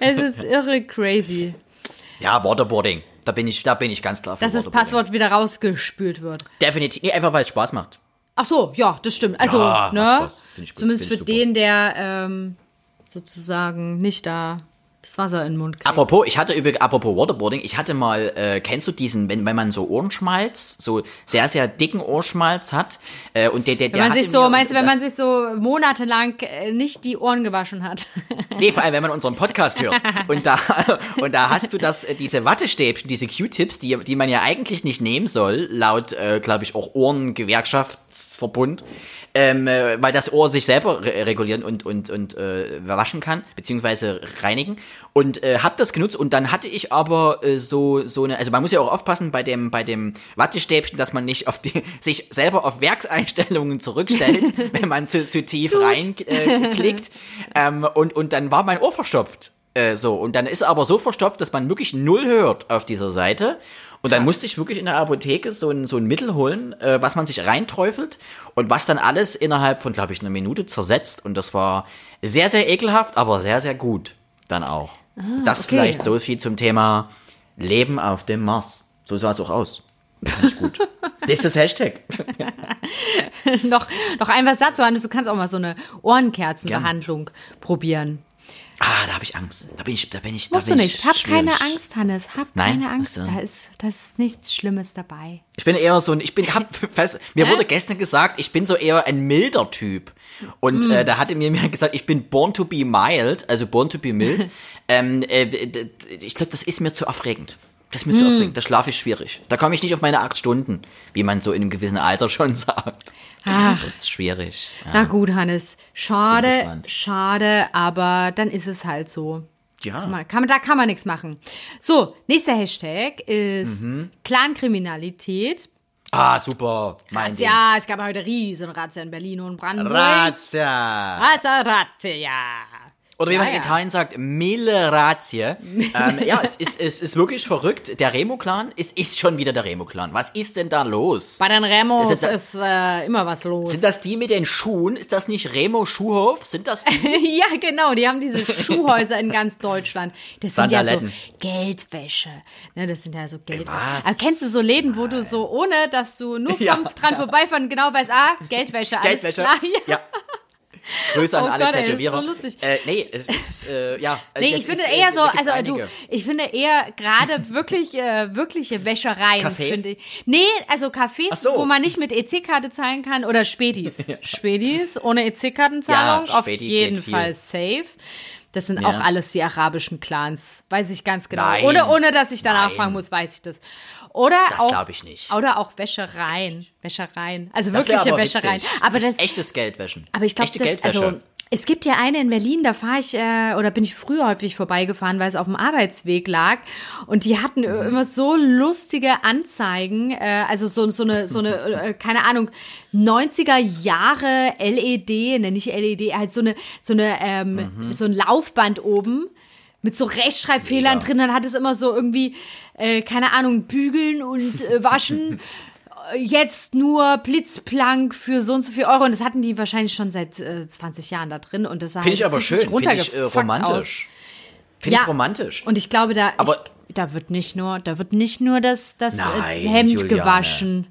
Es ist irre crazy, Ja, Waterboarding. Da bin ich, da bin ich ganz klar dass das. Passwort wieder rausgespült wird. Definitiv. Nee, einfach weil es Spaß macht. Ach so, ja, das stimmt. Also, Ja, ne? Spaß. Find ich gut. Zumindest für den, der ähm, sozusagen nicht da das Wasser in den Mund kriegt. Apropos, ich hatte über, apropos Waterboarding, ich hatte mal, äh, kennst du diesen, wenn, wenn man so Ohrenschmalz, so sehr, sehr dicken Ohrenschmalz hat, äh, und der, der, der wenn man sich so, meinst du, wenn man sich so monatelang äh, nicht die Ohren gewaschen hat? Nee, vor allem, wenn man unseren Podcast hört. Und da, und da hast du das, äh, diese Wattestäbchen, diese Q-Tips, die, die man ja eigentlich nicht nehmen soll, laut, äh, glaube ich, auch Ohrengewerkschaftsverbund, ähm, äh, weil das Ohr sich selber re regulieren und, und, und äh, waschen kann, beziehungsweise reinigen. Und äh, hab das genutzt und dann hatte ich aber äh, so, so eine, also man muss ja auch aufpassen bei dem, bei dem Wattestäbchen, dass man nicht auf die, sich selber auf Werkseinstellungen zurückstellt, wenn man zu, zu tief reinklickt. Äh, klickt. ähm, und, und dann war mein Ohr verstopft. Äh, so, und dann ist er aber so verstopft, dass man wirklich null hört auf dieser Seite. Und dann musste ich wirklich in der Apotheke so ein, so ein Mittel holen, äh, was man sich reinträufelt und was dann alles innerhalb von, glaube ich, einer Minute zersetzt. Und das war sehr, sehr ekelhaft, aber sehr, sehr gut dann auch. das okay. vielleicht so viel zum Thema Leben auf dem Mars. So sah es auch aus. Fand ich gut. das ist das Hashtag. noch, noch ein was dazu, Hannes, du kannst auch mal so eine Ohrenkerzenbehandlung probieren. Ah, da habe ich Angst. Da bin ich, da bin ich, da Musst du bin nicht. ich Hab keine schwierig. Angst, Hannes. Hab Nein? keine Angst. Da ist, da ist nichts Schlimmes dabei. Ich bin eher so ein, ich bin, hab, mir wurde gestern gesagt, ich bin so eher ein milder Typ. Und Mm. äh, da hatte mir mir gesagt, ich bin born to be mild, also born to be mild. ähm, äh, ich glaube, das ist mir zu aufregend. Das ist mir zu Mm. aufregend. Da schlafe ich schwierig. Da komme ich nicht auf meine acht Stunden, wie man so in einem gewissen Alter schon sagt. Ach. Das ist schwierig. Ja. Na gut, Hannes. Schade, schade, aber dann ist es halt so. ja. Kann, man- da kann man nichts machen. So, nächster Hashtag ist Mhm. Clankriminalität. Ah, super. Mein. Ja, es gab heute riesen Razzia in Berlin und Brandenburg. Razzia. Razzia, Razzia. Oder wie Ja, man in ja. Italien sagt, mille razie. ähm, ja, es ist, es ist wirklich verrückt. Der Remo-Clan, es ist schon wieder der Remo-Clan. Was ist denn da los? Bei den Remos ist, ist- äh, immer was los. Sind das die mit den Schuhen? Ist das nicht Remo Schuhhof? Sind das die? ja, genau, die haben diese Schuhhäuser in ganz Deutschland. Das sind ja so. Geldwäsche. Ne, das sind ja so Geldwäsche. Was? Aber kennst du so Läden, wo du so, ohne dass du nur vom Ja, dran vorbeifahren, genau weißt, ah, Geldwäsche, Geldwäsche? klar. Ja. Ja. Grüße an Oh alle Gott, ey, das ist Tätowierer. so lustig. Äh, nee, es ist, äh, ja. Nee, ich finde ist, äh, eher so, da also du, einige. ich finde eher gerade wirklich, äh, wirkliche Wäschereien, Cafés? finde ich. Nee, also Cafés, so. wo man nicht mit EC-Karte zahlen kann oder Spätis. Spätis ohne EC-Kartenzahlung Ja, auf jeden. Fall safe. Das sind Ja. auch alles die arabischen Clans. Weiß ich ganz genau. Nein. Ohne, ohne dass ich danach Nein. fragen muss, weiß ich das. Oder Das auch, glaub ich nicht. Oder auch Wäschereien. Wäschereien. Also Das wirkliche aber Wäschereien. witzig. Aber das, Echtes Geldwäschen. aber ich glaube, Echte das, Geldwäsche. also es gibt ja eine in Berlin, da fahre ich äh, oder bin ich früher häufig vorbeigefahren, weil es auf dem Arbeitsweg lag und die hatten Mhm. immer so lustige Anzeigen, äh, also so so eine so eine äh, keine Ahnung 90er Jahre LED, ne nicht LED, halt so eine so eine ähm, Mhm. so ein Laufband oben mit so Rechtschreibfehlern Mega. drin, dann hat es immer so irgendwie äh, keine Ahnung bügeln und äh, waschen jetzt nur blitzblank für so und so viel Euro. Und das hatten die wahrscheinlich schon seit äh, 20 Jahren da drin. Und das sah Finde ich aber schön. Finde ich äh, romantisch. Finde Ja. ich romantisch. Und ich glaube, da, Aber- ich, da wird nicht nur, da wird nicht nur das, das äh, Nein, Hemd Juliane. gewaschen.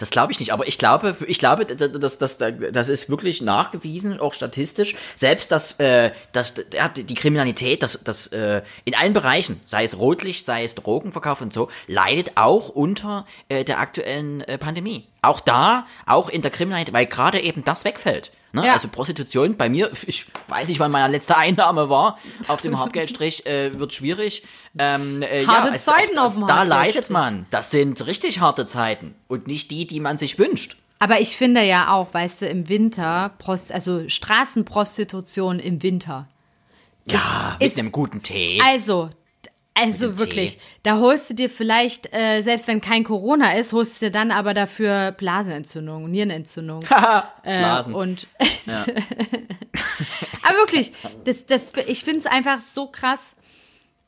Das glaube ich nicht, aber ich glaube, ich glaube, das, das, das, ist wirklich nachgewiesen, auch statistisch. Selbst das, äh, das, ja, die Kriminalität, das, das äh, in allen Bereichen, sei es Rotlicht, sei es Drogenverkauf und so, leidet auch unter äh, der aktuellen äh, Pandemie. Auch da, auch in der Kriminalität, weil gerade eben das wegfällt. Ne? Ja. Also Prostitution bei mir, ich weiß nicht, wann meine letzte Einnahme war, auf dem Hauptgeldstrich äh, wird schwierig. Ähm, äh, Harte ja, es- Zeiten auf dem Da leidet man. Das sind richtig harte Zeiten und nicht die, die man sich wünscht. Aber ich finde ja auch, weißt du, im Winter, Prost, also Straßenprostitution im Winter. Ja, ist- mit einem guten Tee. Also, also wirklich, Tee. da holst du dir vielleicht, äh, selbst wenn kein Corona ist, holst du dir dann aber dafür Blasenentzündung, Nierenentzündung. äh, Blasen. und aber wirklich, das, das, ich finde es einfach so krass.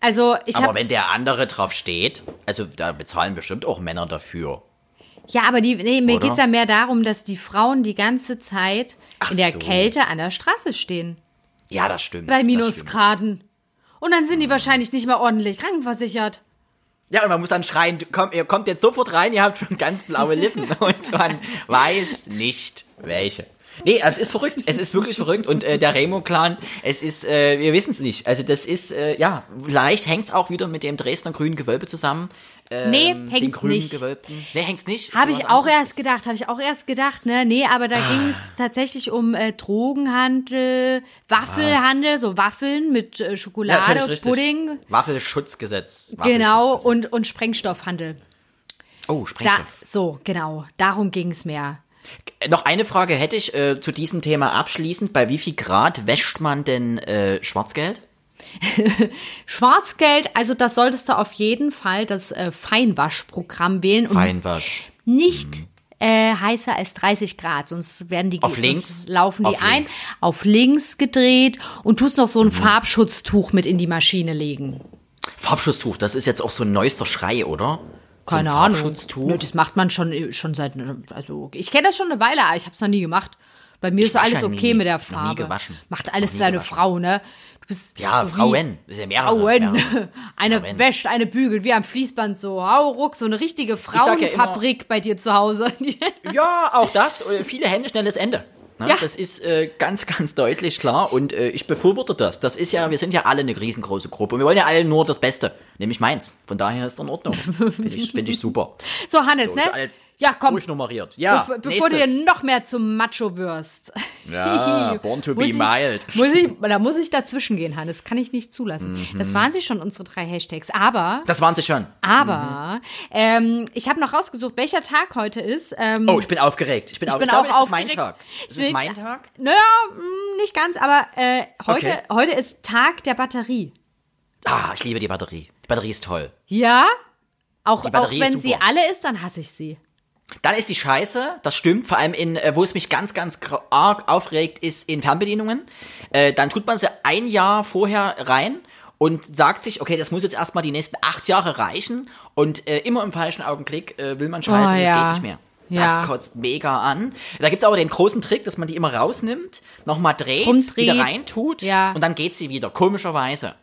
Also ich Aber habe wenn der andere drauf steht, also da bezahlen bestimmt auch Männer dafür. ja, aber die, nee, mir Oder? geht's ja mehr darum, dass die Frauen die ganze Zeit Ach in der so. Kälte an der Straße stehen. Ja, das stimmt. Bei. Minusgraden. Und dann sind die wahrscheinlich nicht mehr ordentlich krankenversichert. Ja, und man muss dann schreien, komm, ihr kommt jetzt sofort rein, ihr habt schon ganz blaue Lippen. Und man weiß nicht, welche. Nee, es ist verrückt. Es ist wirklich verrückt. Und äh, der Remo-Clan, es ist, äh, wir wissen es nicht. Also das ist, äh, ja, vielleicht hängt's auch wieder mit dem Dresdner grünen Gewölbe zusammen. Ähm, Nee, hängt's nicht. Gewölbten. Nee, hängt's nicht. Habe was ich auch anderes. erst gedacht, habe ich auch erst gedacht, ne? Nee, aber da ging es tatsächlich um äh, Drogenhandel, Waffelhandel, so Waffeln mit äh, Ja, Schokolade, richtig. Pudding. Waffelschutzgesetz. Genau, Waffelschutzgesetz. und, und Sprengstoffhandel. Oh, Da, Sprengstoff. so, genau, darum ging es mehr. Noch eine Frage hätte ich äh, zu diesem Thema abschließend. Bei wie viel Grad wäscht man denn äh, Schwarzgeld? Schwarzgeld, also das solltest du auf jeden Fall das äh, Feinwaschprogramm wählen und Feinwasch. nicht äh, heißer als 30 Grad, sonst werden die Auf links? laufen die Auf ein, links. Mhm. auf links gedreht und tust noch so ein Farbschutztuch mit in die Maschine legen. Farbschutztuch, das ist jetzt auch so ein neuester Schrei, oder? So ein Keine Ahnung. Farbschutztuch. Nö, das macht man schon, schon seit, also ich kenne das schon eine Weile, aber ich habe es noch nie gemacht. Bei mir ist wasche alles okay nie. mit der Noch nie Farbe. gewaschen. Macht alles seine gewaschen. Frau, ne? Bist ja, so Frauen. Das ist ja mehrere. Frauen. mehrere. Eine Frauen. wäscht, eine bügelt, wie am Fließband so. Hau ruck, so eine richtige sag ja Frauenfabrik bei dir zu Hause. Ja, auch das. äh, Viele Hände, schnelles Ende. Ne? Ja. Das ist äh, ganz, ganz deutlich klar und äh, ich befürworte das. Das ist ja, wir sind ja alle eine riesengroße Gruppe und wir wollen ja alle nur das Beste, nämlich meins. Von daher ist das in Ordnung. Finde ich, find ich super. So, Hannes, So, ne? Ja, komm. Durchnummeriert. Ja, Bef bevor du nächstes. dir noch mehr zum Macho wirst. Ja, born to Muss be ich- mild. Muss ich, da muss ich dazwischen gehen, Hannes. Kann ich nicht zulassen. Mhm. Das waren sie schon, unsere drei Hashtags. Aber, Das waren sie schon. aber, ähm, ich habe noch rausgesucht, welcher Tag heute ist. Ähm, Oh, ich bin aufgeregt. Ich bin, Ich auf, bin ich glaube, auch es ist mein. Tag. Es Ich- ist mein Tag. Naja, mh, nicht ganz, aber äh, heute, Okay. heute ist Tag der Batterie. Ah, ich liebe die Batterie. Die Batterie ist toll. Ja? Auch, auch wenn sie alle ist, dann hasse ich sie. Dann ist die Scheiße, das stimmt, vor allem in, äh, wo es mich ganz, ganz arg aufregt, ist in Fernbedienungen. Äh, dann tut man sie ein Jahr vorher rein und sagt sich, okay, das muss jetzt erstmal die nächsten acht Jahre reichen und äh, immer im falschen Augenblick äh, will man schalten Oh, es ja. geht nicht mehr. Das Ja. kotzt mega an. Da gibt's aber den großen Trick, dass man die immer rausnimmt, nochmal dreht, Rumdreht. wieder reintut Ja. und dann geht sie wieder, komischerweise.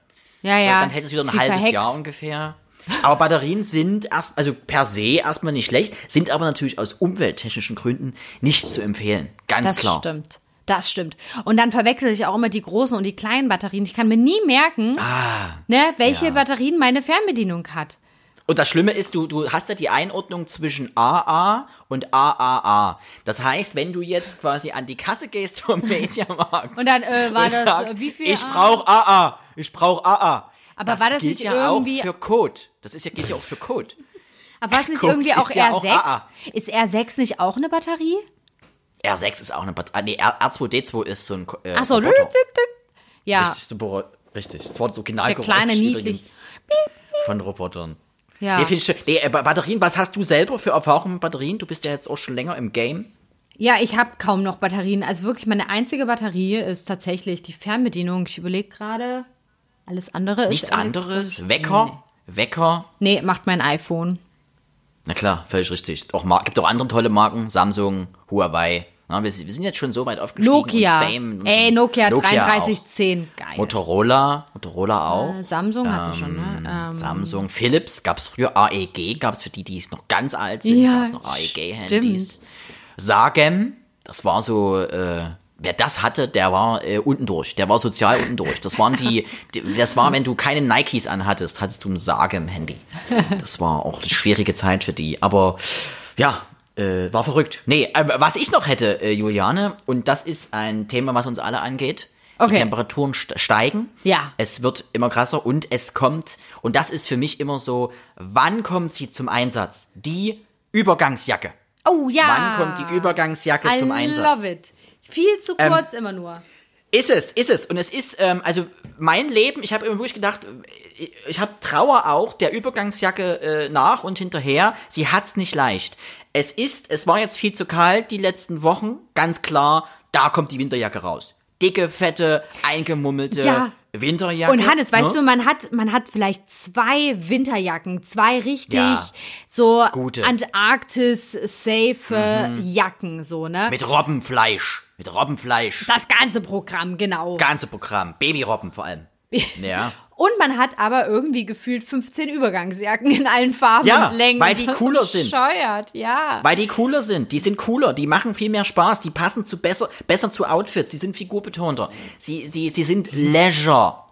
Ja, ja. Dann hält es wieder ein halbes verhext. Jahr ungefähr. Aber Batterien sind erst, also per se erstmal nicht schlecht, sind aber natürlich aus umwelttechnischen Gründen nicht zu empfehlen. Ganz Das klar. stimmt. Das stimmt. Und dann verwechsel ich auch immer die großen und die kleinen Batterien. Ich kann mir nie merken, ne, welche Ah. ja. Batterien meine Fernbedienung hat. Und das Schlimme ist, du, du hast ja die Einordnung zwischen AA und AAA. Das heißt, wenn du jetzt quasi an die Kasse gehst vom Mediamarkt Und dann äh, war das, sagst, äh, wie viel? ich brauche AA, ich brauche AA. Aber war das nicht ja irgendwie- auch für Code. Das ist ja, gilt ja auch für Code. Aber was nicht Guck, irgendwie auch ist ja R6? auch AA. Ist R6 nicht auch eine Batterie? R6 ist auch eine Batterie. Nee, R, R2D2 ist so ein äh, Ach so. Roboter. Ja. Richtig, super, richtig. Das war das Originalgeräusch Der kleine, niedlich. von Robotern. Ja. Nee, ich, schön. nee, äh, ba- Batterien, was hast du selber für Erfahrungen mit Batterien? Du bist ja jetzt auch schon länger im Game. Ja, ich habe kaum noch Batterien. Also wirklich, meine einzige Batterie ist tatsächlich die Fernbedienung. Ich überlege gerade, alles andere ist. Nichts anderes? Wecker? Wecker? Nee, macht mein iPhone. Na klar, völlig richtig. Auch Mar gibt auch andere tolle Marken, Samsung, Huawei. Na, wir, sind- wir sind jetzt schon so weit aufgestiegen. Nokia. Und Fame und Ey. Nokia, auch. 3310. Geil. Motorola, Motorola auch. Äh, Samsung hat sie schon, ne? Ähm, Samsung, Philips gab's früher AEG, gab's für die, die es noch ganz alt sind, Ja, gab's noch AEG-Handys. Sagem, das war so, äh, wer das hatte, der war äh, unten durch, der war sozial unten durch. Das waren die, die das war, wenn du keine Nikes anhattest, hattest du ein Sagem-Handy. Das war auch eine schwierige Zeit für die, aber ja, äh, war verrückt. Nee, äh, was ich noch hätte, äh, Juliane, und das ist ein Thema, was uns alle angeht. Okay. Die Temperaturen st steigen. Ja. Es wird immer krasser und es kommt, und das ist für mich immer so, wann kommt sie zum Einsatz? Die Übergangsjacke. Oh ja. Wann kommt die Übergangsjacke I zum Einsatz? love it. Viel zu Ähm, kurz immer nur. Ist es, ist es. Und es ist, ähm, also mein Leben, ich habe immer wirklich gedacht, äh, ich habe Trauer auch der Übergangsjacke äh, nach und hinterher. Sie hat's nicht leicht. Es ist, es war jetzt viel zu kalt die letzten Wochen. Ganz klar, da kommt die Winterjacke raus. Dicke, fette, eingemummelte Ja. Winterjacke. Und Hannes, weißt ne? du, man hat, man hat vielleicht zwei Winterjacken, zwei richtig Ja. so Gute. Mhm. Antarktis-safe Jacken, so, ne? Mit Robbenfleisch. Mit Robbenfleisch. das ganze Programm, genau. ganze Programm. Babyrobben vor allem. Ja. Und man hat aber irgendwie gefühlt 15 Übergangsjacken in allen Farben Ja, und Längen. weil die cooler so sind. Bescheuert, ja. Weil die cooler sind. Die sind cooler. Die machen viel mehr Spaß. Die passen zu besser, besser zu Outfits. Die sind figurbetonter. Sie, sie, sie sind Leisure.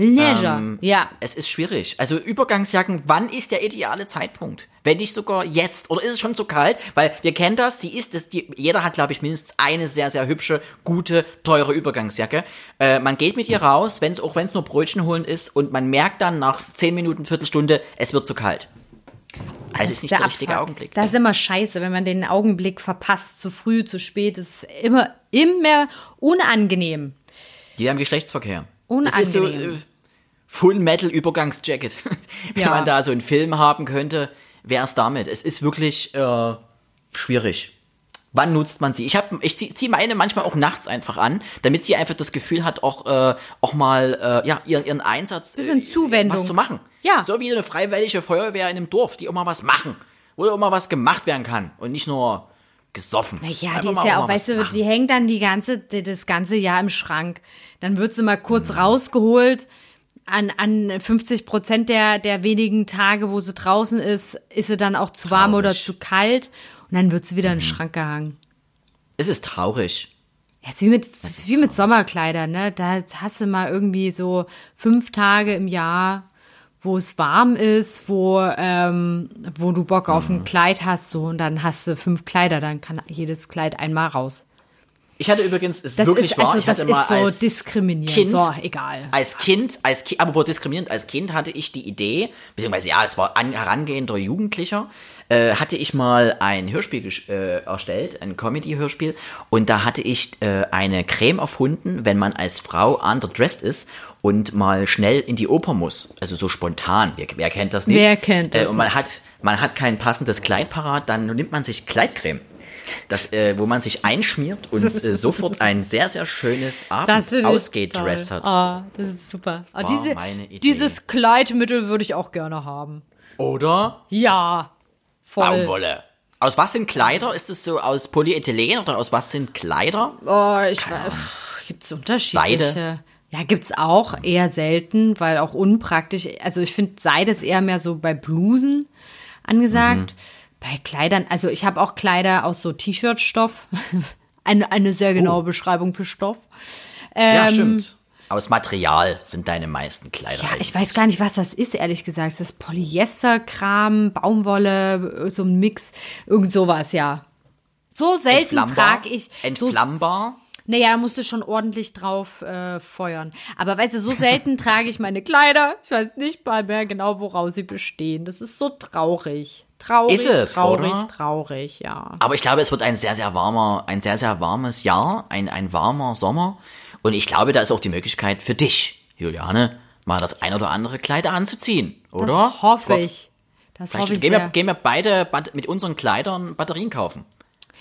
Leisure, Ähm, ja. Es ist schwierig. Also Übergangsjacken, wann ist der ideale Zeitpunkt? Wenn nicht sogar jetzt? Oder ist es schon zu kalt? Weil wir kennen das, sie ist die, jeder hat, glaube ich, mindestens eine sehr, sehr hübsche, gute, teure Übergangsjacke. Äh, man geht mit ihr raus, wenn's, auch wenn es nur Brötchen holen ist, und man merkt dann nach 10 Minuten, Viertelstunde, es wird zu kalt. Also es ist nicht der, richtige Abfuck. Augenblick. Das ist immer scheiße, wenn man den Augenblick verpasst, zu früh, zu spät. Das ist immer, immer unangenehm. Die haben Geschlechtsverkehr. Das ist so Unangenehm. Full Metal Übergangsjacket. Wenn Ja. man da so einen Film haben könnte, wäre es damit. Es ist wirklich äh, schwierig. Wann nutzt man sie? Ich hab, ich ziehe zieh meine manchmal auch nachts einfach an, damit sie einfach das Gefühl hat, auch, äh, auch mal äh, ja, ihren, ihren Einsatz Bisschen äh, Zuwendung. was zu machen. Ja. So wie eine freiwillige Feuerwehr in einem Dorf, die auch mal was machen. Wo auch mal was gemacht werden kann und nicht nur gesoffen. Naja, Einfach die ist ja auch, was weißt du, machen. die hängt dann die ganze, das ganze Jahr im Schrank. Dann wird sie mal kurz rausgeholt. An, an 50 Prozent der, der wenigen Tage, wo sie draußen ist, ist sie dann auch zu warm oder Traurig. zu kalt. Und dann wird sie wieder in den Schrank gehangen. Es ist traurig. Ja, ist wie mit, es ist wie mit Sommerkleidern, ne? Da hast du mal irgendwie so fünf Tage im Jahr, wo es warm ist, wo, ähm, wo du Bock auf ein Kleid hast, so, und dann hast du fünf Kleider, dann kann jedes Kleid einmal raus. Ich hatte übrigens, es ist Das wirklich ist, wahr, also, ich hatte mal so als diskriminierend. Kind, so, egal. Als Kind, als Kind, aber diskriminierend, als Kind hatte ich die Idee, beziehungsweise ja, es war an, herangehender Jugendlicher, äh, hatte ich mal ein Hörspiel äh, erstellt, ein Comedy-Hörspiel, und da hatte ich äh, eine Creme erfunden, wenn man als Frau underdressed ist und mal schnell in die Oper muss. Also so spontan. Wer, wer kennt das nicht? Wer kennt das äh, Und man nicht? hat, man hat kein passendes Kleid parat, dann nimmt man sich Kleidcreme. Das, äh, wo man sich einschmiert und äh, sofort ein sehr, sehr schönes Abend finde ich ausgedressed toll. hat. Ah, das ist super. War diese. Dieses Kleidmittel würde ich auch gerne haben. Oder Ja. Voll. Baumwolle. Aus was sind Kleider? Ist es so aus Polyethylen oder aus was sind Kleider? Oh, ich weiß. Gibt's unterschiedliche? Seide? Ja, gibt's auch eher selten, weil auch unpraktisch. Also ich finde Seide ist eher mehr so bei Blusen angesagt. Mhm. Bei Kleidern, also ich habe auch Kleider aus so T-Shirt-Stoff. eine, eine sehr genaue Oh. Beschreibung für Stoff. ja, Ähm, stimmt. Aus Material sind deine meisten Kleider. Ja, eigentlich. ich weiß gar nicht, was das ist, ehrlich gesagt. Ist das Polyester-Kram, Baumwolle, so ein Mix, irgend sowas, ja. So selten trage ich. So, Entflammbar? naja, da musst du schon ordentlich drauf äh, feuern. Aber weißt du, so selten trage ich meine Kleider. Ich weiß nicht mal mehr genau, woraus sie bestehen. Das ist so traurig. Traurig, Ist es, traurig, oder? traurig, ja. Aber ich glaube, es wird ein sehr, sehr warmer, ein sehr, sehr warmes Jahr, ein, ein warmer Sommer. Und ich glaube, da ist auch die Möglichkeit für dich, Juliane, mal das ein oder andere Kleid anzuziehen, oder? Das hoffe ich. Das Vielleicht hoffe ich gehen, sehr. wir, gehen wir beide mit unseren Kleidern Batterien kaufen.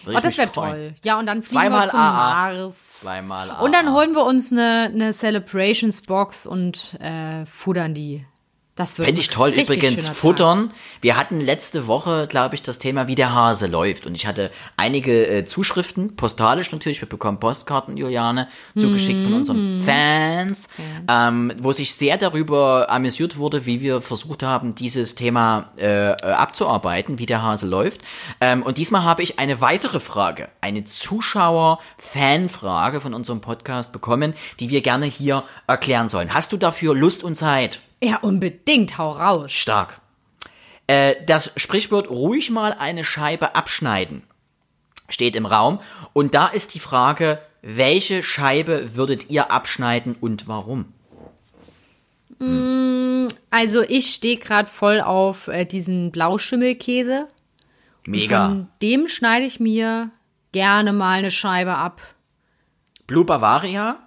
Würde Oh, das wäre toll. Ja, und dann fliegen Zweimal wir zum AA. Mars. Zweimal Und dann AA. holen wir uns eine, eine Celebrations-Box und äh, futtern die. Das wird Fände ich toll. Übrigens, Tag. Futtern. Wir hatten letzte Woche, glaube ich, das Thema, wie der Hase läuft. Und ich hatte einige äh, Zuschriften, postalisch natürlich. Wir bekommen Postkarten, Juliane, zugeschickt von Mhm. unseren Fans, ähm, wo sich sehr darüber amüsiert wurde, wie wir versucht haben, dieses Thema äh, äh, abzuarbeiten, wie der Hase läuft. Ähm, und diesmal habe ich eine weitere Frage, eine Zuschauer-Fanfrage von unserem Podcast bekommen, die wir gerne hier erklären sollen. Hast du dafür Lust und Zeit? Ja, unbedingt. Hau raus. Stark. Äh, das Sprichwort ruhig mal eine Scheibe abschneiden steht im Raum. Und da ist die Frage, welche Scheibe würdet ihr abschneiden und warum? Also ich stehe gerade voll auf äh, diesen Blauschimmelkäse. Mega. Von dem schneide ich mir gerne mal eine Scheibe ab. Blue Bavaria?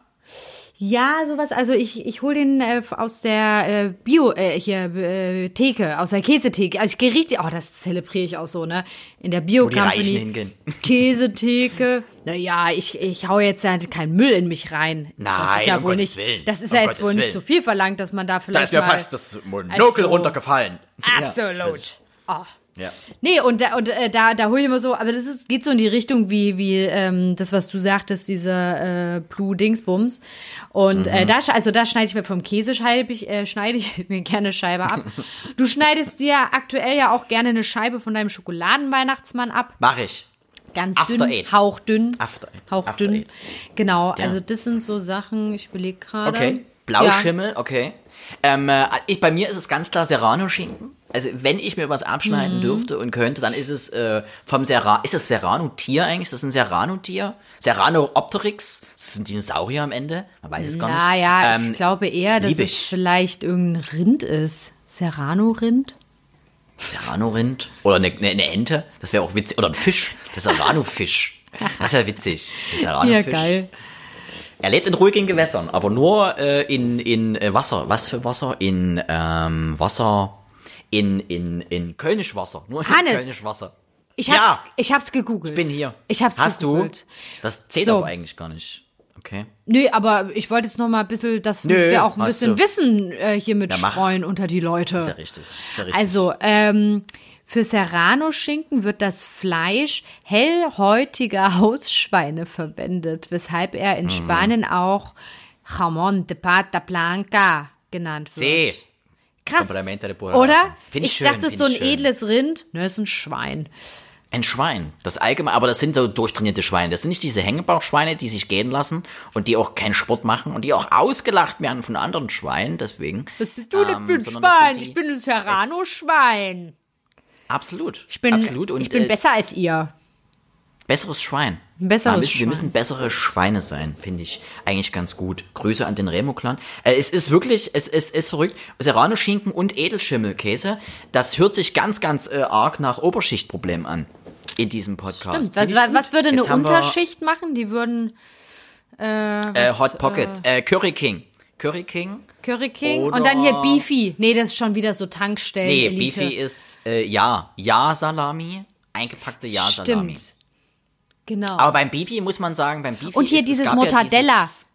Ja, sowas. Also ich, ich hole den äh, aus der äh, Bio, äh, hier, äh, Theke, aus der Käsetheke. Also ich gehe richtig, oh, das zelebriere ich auch so, ne? In der Bio Company. hingehen. Käsetheke. Naja, ich, ich hau jetzt ja keinen Müll in mich rein. das Nein, ist ja um wohl Gottes nicht, Willen. Das ist Um ja jetzt Gottes wohl nicht zu viel verlangt, dass man da vielleicht Da ist mir fast das Monokel Also- runtergefallen. Absolut. Oh. Ja. Nee, und da, und, äh, da, da hol ich immer so, aber das ist, geht so in die Richtung wie, wie ähm, das, was du sagtest, diese äh, Blue-Dingsbums. Und äh, da, sch- also da schneide ich mir vom Käse schneide ich, äh, schneide ich mir gerne Scheibe ab. du schneidest dir aktuell ja auch gerne eine Scheibe von deinem Schokoladenweihnachtsmann ab. Mach ich. Ganz After dünn, Eight. hauchdünn. After Eight. Hauchdünn. After Genau, also das sind so Sachen, ich überlege gerade. Okay. Blauschimmel, okay. Ähm, äh, ich, bei mir ist es ganz klar Serrano-Schinken. Also wenn ich mir was abschneiden Mhm. dürfte und könnte, dann ist es äh, vom Serrano. Ist das Serrano-Tier eigentlich? Ist das ein Serrano-Tier? Serrano-Opteryx? Ist das ein Dinosaurier am Ende? Man weiß es gar nicht. Naja, Ähm, ich glaube eher, dass es ich. vielleicht irgendein Rind ist. Serrano-Rind? Serrano-Rind? Oder eine, eine, eine Ente? Das wäre auch witzig. Oder ein Fisch. Der Serrano-Fisch. Das ist ja witzig. Der Serrano-Fisch. Er lebt in ruhigen Gewässern, aber nur äh, in, in äh, Wasser. Was für Wasser? In ähm, Wasser. In, in, in Kölnisch Wasser. Nur Hannes. in Kölnisch Wasser. Ich hab's, Ja. ich hab's gegoogelt. Ich bin hier. Ich hab's Hast gegoogelt. du? Das zählt So. aber eigentlich gar nicht. Okay. Nö, aber ich wollte jetzt noch mal ein bisschen, dass Nö, wir auch ein bisschen du. Wissen äh, hier mit Ja, streuen unter die Leute. Ist ja richtig. Ist ja richtig. Also, ähm, für Serrano-Schinken wird das Fleisch hellhäutiger Hausschweine verwendet, weshalb er Mhm. in Spanien auch Jamón de Pata Blanca genannt wird. See. Krass. Complemento de pura Oder? Find ich ich schön, dachte, find so ein schön. edles Rind, ne, ist ein Schwein. Ein Schwein. Das allgemein, aber das sind so durchtrainierte Schweine. Das sind nicht diese Hängebauchschweine, die sich gehen lassen und die auch keinen Sport machen und die auch ausgelacht werden von anderen Schweinen, deswegen. Was bist du denn Ähm, für ein Schwein? die- Ich bin ein Serrano-Schwein. Absolut. Ich bin, Absolut. Und, ich bin äh, besser als ihr. Besseres Schwein. Ein besseres wir, müssen, wir Schwein. müssen bessere Schweine sein, finde ich eigentlich ganz gut. Grüße an den Remo-Clan. Äh, es ist wirklich, es, es ist verrückt. Serrano-Schinken und Edelschimmelkäse, das hört sich ganz, ganz äh, arg nach Oberschichtproblem an in diesem Podcast. Stimmt. Was, was würde eine wir, Unterschicht machen? Die würden Äh, Hot Pockets, äh, Curry King. Curry King. Curry King und dann hier Beefy. Nee, das ist schon wieder so Tankstellen. Nee, Elite. Beefy ist, äh, ja, Ja-Salami. Eingepackte Ja-Salami. Stimmt. Genau. Aber beim Beefy muss man sagen, beim Beefy Und hier ist, dieses Mortadella. Ja, dieses,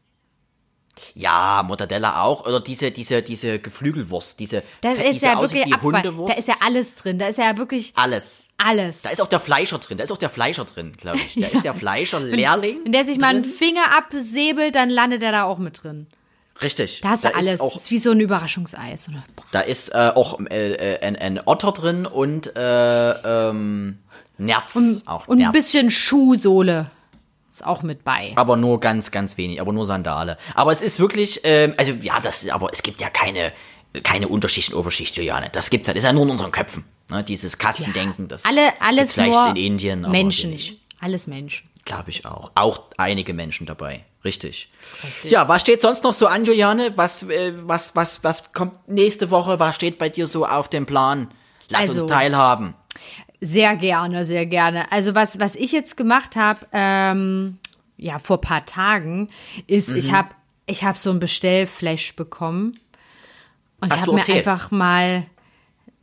ja, Mortadella auch. Oder diese, diese, diese Geflügelwurst, diese, das ist diese ja wirklich Abfall. Da Hundewurst. ist ja alles drin. Da ist ja wirklich alles. alles. Da ist auch der Fleischer drin. Da ist auch der Fleischer drin, glaube ich. Da ist der Fleischer Lehrling. Wenn der sich mal einen drin. Finger absäbelt, dann landet er da auch mit drin. Richtig. Da hast du ist alles. Auch, Das ist wie so ein Überraschungseis. Oder? da ist äh, auch äh, äh, ein, ein Otter drin und äh, ähm, Nerz. auch Und ein Nerz. bisschen Schuhsohle ist auch mit bei. Aber nur ganz, ganz wenig, aber nur Sandale. Aber es ist wirklich, ähm, also ja, das, aber es gibt ja keine, keine Unterschicht und Oberschicht, Juliane. Das gibt's das ist ja nur in unseren Köpfen. Ne? Dieses Kastendenken, das Alle, alles vielleicht nur in Indien, Menschen. nicht. Alles Menschen. Glaube ich auch. Auch einige Menschen dabei. Richtig. Ja, was steht sonst noch so an, Juliane? Was, äh, was, was, was kommt nächste Woche? Was steht bei dir so auf dem Plan? Lass Also- uns teilhaben. Sehr gerne, sehr gerne. Also was, was ich jetzt gemacht habe, ähm, ja, vor paar Tagen, ist, ich Mhm. habe ich hab so ein Bestellflash bekommen. Und Hast ich habe mir erzählt? einfach mal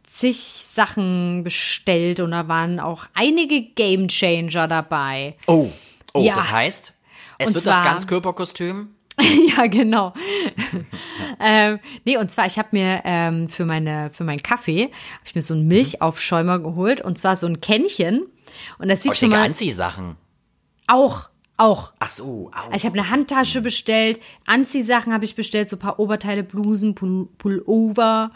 zig Sachen bestellt und da waren auch einige Gamechanger dabei. Oh, oh, Ja. das heißt, es Und wird zwar- das Ganzkörperkostüm. ja, genau. ähm, nee, und zwar, ich habe mir ähm, für, meine, für meinen Kaffee, hab ich mir so einen Milchaufschäumer geholt und zwar so ein Kännchen. Und das sieht Oh, ich schon mal Anziehsachen. auch, auch. Ach so, au. Also ich habe eine Handtasche bestellt, Anziehsachen habe ich bestellt, so ein paar Oberteile, Blusen, Pull Pullover.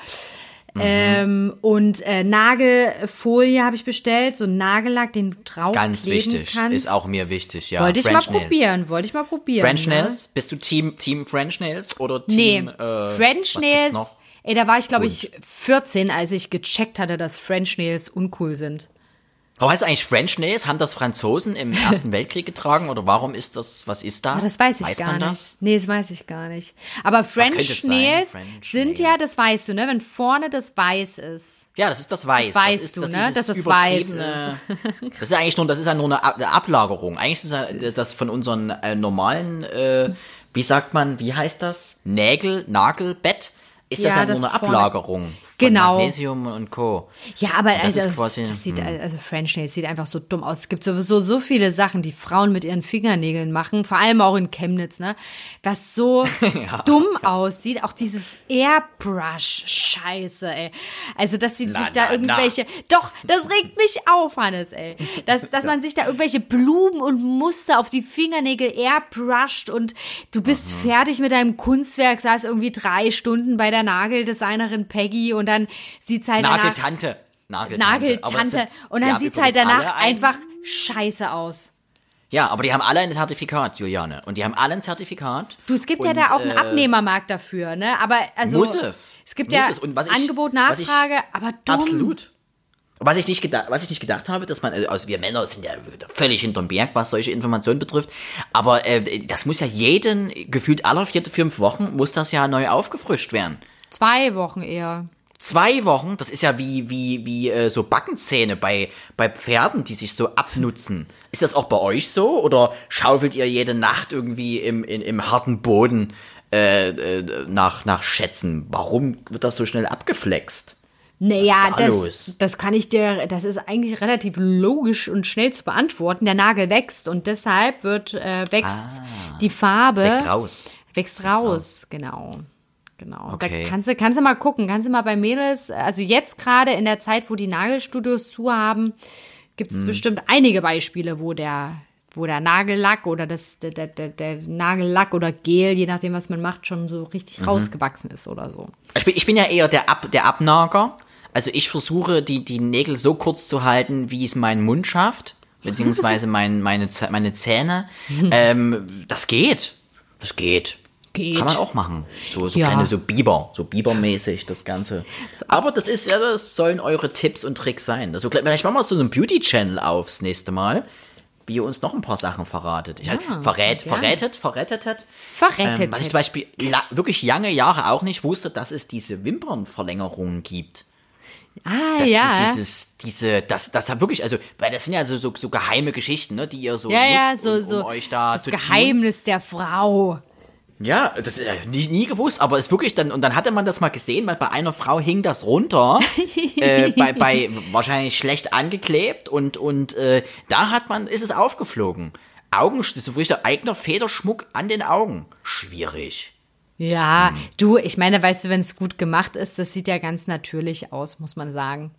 Mhm. Ähm, und äh, Nagelfolie habe ich bestellt, so einen Nagellack, den du draufkleben Ganz wichtig. kannst. Ist auch mir wichtig, ja. wollte ich French mal Nails. probieren, wollte ich mal probieren. French ne? Nails? Bist du Team, Team French Nails oder Nee, Team, äh, French Nails. Ey, da war ich, glaube ich, 14, als ich gecheckt hatte, dass French Nails uncool sind. Warum heißt es eigentlich French Nails? Haben das Franzosen im Ersten Weltkrieg getragen oder warum ist das, was ist da? Aber das weiß ich weiß gar man nicht. das? Nee, das weiß ich gar nicht. Aber French? Nails French sind Nails. ja, das weißt du, ne? Wenn vorne das weiß ist. Ja, das ist das Weiß. Das weißt ist, du, das ne? Ist Dass das weiß übertriebene- Das ist eigentlich nur, das ist ja nur eine Ab- eine Ablagerung. Eigentlich ist ja das von unseren äh, normalen, äh, wie sagt man, wie heißt das? Nägel, Nagelbett? Ist Ja, das ja das nur eine Ablagerung Genau. Magnesium und Co. Ja, aber das also, ist quasi- das sieht, hm. also French Nails sieht einfach so dumm aus. Es gibt sowieso so viele Sachen, die Frauen mit ihren Fingernägeln machen, vor allem auch in Chemnitz, ne? Was so dumm aussieht. Auch dieses Airbrush-Scheiße, ey. Also, dass sie Na, sich da na, irgendwelche, doch, das regt mich auf, Hannes, ey. Dass, dass man sich da irgendwelche Blumen und Muster auf die Fingernägel airbrusht und du bist Mhm. fertig mit deinem Kunstwerk, saß irgendwie drei Stunden bei der Nageldesignerin Peggy und dann sieht's halt danach Nageltante. Nageltante. Es Nageltante. Und dann ja, sieht's übrigens halt danach ein- einfach scheiße aus. Ja, aber die haben alle ein Zertifikat, Juliane. Und die haben alle ein Zertifikat. Du, es gibt ja Und, da auch einen äh, Abnehmermarkt dafür, ne? Aber also Muss es. Es gibt Muss ja es. Und was ich- Angebot, was ich- Nachfrage, aber dumm. Absolut. Was ich nicht gedacht, was ich nicht gedacht habe, dass man, also also wir Männer sind ja völlig hinterm Berg, was solche Informationen betrifft. Aber äh, das muss ja jeden, gefühlt alle vier, fünf Wochen, muss das ja neu aufgefrischt werden. Zwei Wochen eher. Zwei Wochen, das ist ja wie, wie, wie äh, so Backenzähne bei, bei Pferden, die sich so abnutzen. Ist das auch bei euch so? Oder schaufelt ihr jede Nacht irgendwie im, in, im harten Boden äh, äh, nach, nach Schätzen? Warum wird das so schnell abgeflext? Naja, da das, das kann ich dir, das ist eigentlich relativ logisch und schnell zu beantworten. Der Nagel wächst und deshalb wird, äh, wächst die Farbe. Ah. Wächst raus. Wächst raus, genau. Genau. Okay. Da kannst du, kannst du mal gucken, kannst du mal bei Mädels, also jetzt gerade in der Zeit, wo die Nagelstudios zu haben, gibt es bestimmt einige Beispiele, wo der, wo der Nagellack oder das, der, der, der, Nagellack oder Gel, je nachdem, was man macht, schon so richtig Mhm. rausgewachsen ist oder so. Ich bin, ich bin ja eher der, Ab, der Abnager. Also ich versuche, die, die Nägel so kurz zu halten, wie es mein Mund schafft, beziehungsweise mein, meine, meine Zähne. ähm, das geht. Das geht. Geht. Kann man auch machen. So, so Ja. kleine, so Biber, so Bibermäßig, das Ganze. Aber das ist ja, das sollen eure Tipps und Tricks sein. Also, vielleicht machen wir so einen Beauty-Channel aufs nächste Mal. wie ihr uns noch ein paar Sachen verratet. Ich halt, Ja, verrät, gerne. verrätet, verrettet hat. Verrettet. Ähm, was ich zum Beispiel wirklich lange Jahre auch nicht wusste, dass es diese Wimpernverlängerungen gibt. ah, Das, ja. das, dieses, diese, das, das hat wirklich, also, weil das sind ja so, so, so geheime Geschichten, ne, die ihr so ja, ja, nutzt, so, um, so. um euch da das zu. Geheimnis der Frau. Ja, das äh, nie, nie gewusst, aber ist wirklich dann, und dann hatte man das mal gesehen, weil bei einer Frau hing das runter, äh, bei, bei wahrscheinlich schlecht angeklebt und, und äh, da hat man, ist es aufgeflogen. Augen, das ist so richtig eigener Federschmuck an den Augen. Schwierig. Ja, Hm. du, ich meine, weißt du, wenn es gut gemacht ist, das sieht ja ganz natürlich aus, muss man sagen.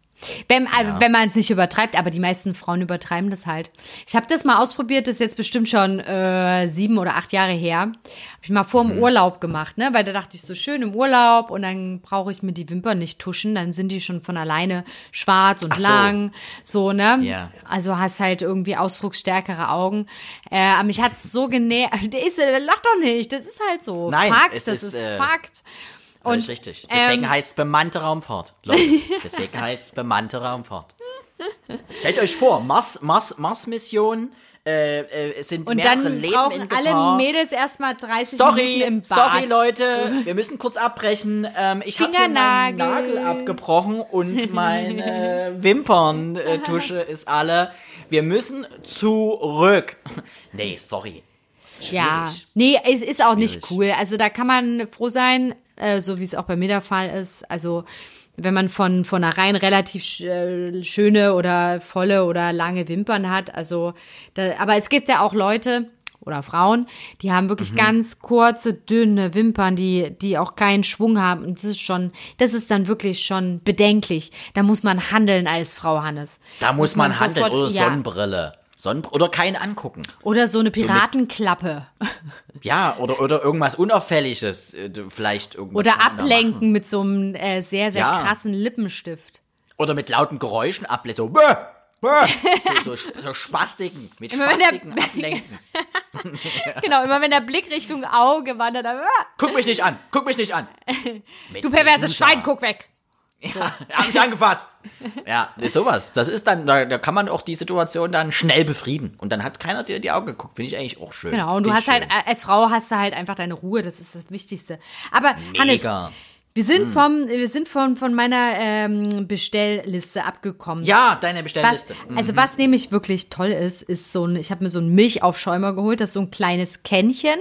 Wenn, also, wenn man es nicht übertreibt, aber die meisten Frauen übertreiben das halt. Ich habe das mal ausprobiert, das ist jetzt bestimmt schon äh, sieben oder acht Jahre her. Habe ich mal vor Mhm. dem Urlaub gemacht, ne? Weil da dachte ich so schön im Urlaub und dann brauche ich mir die Wimpern nicht tuschen, dann sind die schon von alleine schwarz und Ach so. lang, so ne? Ja. Also hast halt irgendwie ausdrucksstärkere Augen. Äh, aber mich hat's so. Der ist, äh, lach doch nicht, das ist halt so. Nein, Fakt, es das ist, ist, äh, Fakt. Das Und, ist richtig. Deswegen ähm, heißt es bemannte Raumfahrt. Leute, deswegen heißt es bemannte Raumfahrt. Stellt euch vor, Mars, Mars, Mars-Mission, äh, äh, sind Und mehrere dann Leben brauchen in alle Gefahr. Mädels erstmal 30 Sorry, Minuten im Bad. sorry Leute, wir müssen kurz abbrechen. Ähm, ich habe meinen. Nagel abgebrochen und meine Wimperntusche ist alle. Wir müssen zurück. Nee, sorry. Ja, Schwierig. nee, es ist auch nicht Schwierig. cool. Also da kann man froh sein, äh, so wie es auch bei mir der Fall ist. Also wenn man von von einer rein relativ sch äh, schöne oder volle oder lange Wimpern hat. Also, da, aber es gibt ja auch Leute oder Frauen, die haben wirklich Mhm. ganz kurze, dünne Wimpern, die die auch keinen Schwung haben. Und das ist schon, das ist dann wirklich schon bedenklich. Da muss man handeln als Frau Hannes. Da muss man handeln sofort- oder ja. Sonnenbrille. Sonnenbr oder keinen angucken. Oder so eine Piratenklappe. Ja, oder, oder irgendwas Unauffälliges. äh, Vielleicht irgendwas. Oder ablenken mit so einem äh, sehr, sehr Ja. krassen Lippenstift. Oder mit lauten Geräuschen ablenken. So, bäh, bäh. so, so, so Spastiken. Mit Immer der- Spastiken ablenken. Genau, immer wenn der Blick Richtung Auge wandert, dann, Guck mich nicht an. Guck mich nicht an. Du perverses. Schwein, guck weg. Ja, hab mich angefasst. Ja, sowas. Das ist dann, da, da kann man auch die Situation dann schnell befrieden. Und dann hat keiner dir in die Augen geguckt. Finde ich eigentlich auch schön. Genau, und du Find hast ich halt, äh, als Frau hast du halt einfach deine Ruhe, das ist das Wichtigste. Aber Hannes, Mega. Hm. Wir sind vom, wir sind von, von meiner ähm, Bestellliste abgekommen. Ja, deine Was, Bestellliste. also was nämlich wirklich toll ist, ist so ein, ich habe mir so einen Milchaufschäumer geholt, das ist so ein kleines Kännchen,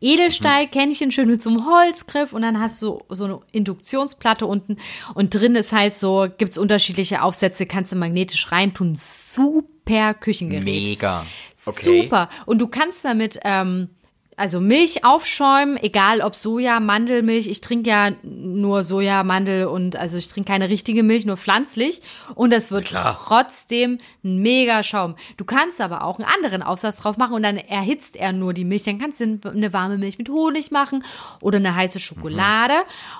Edelstahlkännchen, schön mit so einem Holzgriff und dann hast du so eine Induktionsplatte unten und drin ist halt so, gibt's unterschiedliche Aufsätze, kannst du magnetisch reintun, super Küchengerät. Mega. Okay. Super. Und du kannst damit, ähm, also Milch aufschäumen, egal ob Soja, Mandelmilch. Ich trinke ja nur Soja, Mandel und also ich trinke keine richtige Milch, nur pflanzlich. Und das wird Klar. trotzdem ein mega Schaum. Du kannst aber auch einen anderen Aufsatz drauf machen und dann erhitzt er nur die Milch. Dann kannst du eine warme Milch mit Honig machen oder eine heiße Schokolade.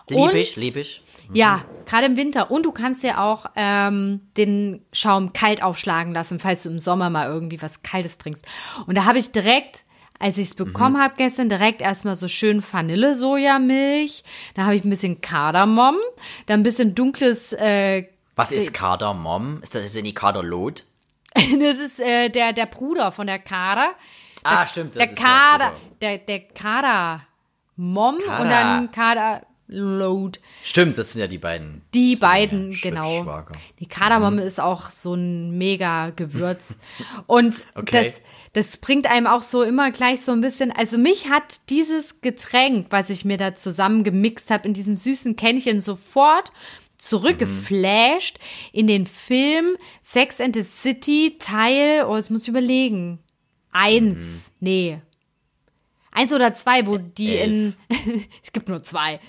Lieb und ich, lieb ich. ja, gerade im Winter. Und du kannst ja auch ähm, den Schaum kalt aufschlagen lassen, falls du im Sommer mal irgendwie was Kaltes trinkst. Und da habe ich direkt, als ich es bekommen Mhm. habe gestern, direkt erstmal so schön Vanille-Sojamilch. Da habe ich ein bisschen Kardamom, dann ein bisschen dunkles, äh, Was ist Kardamom? Ist das ist die Kaderlot? das ist äh, der, der Bruder von der Kader. Ah, stimmt. Das Der ist Kader, Der der, der Kader-Mom und Kader. Kader-Load. Stimmt, das sind ja die beiden. Die Zwillinge, beiden, genau. Die Kardamom ist auch so ein mega Gewürz. Und Okay. das, das bringt einem auch so immer gleich so ein bisschen. Also mich hat dieses Getränk, was ich mir da zusammen gemixt habe, in diesem süßen Kännchen sofort zurückgeflasht in den Film Sex and the City Teil, oh, das muss ich überlegen. Eins, nee. Eins oder zwei, wo die in, es gibt nur zwei,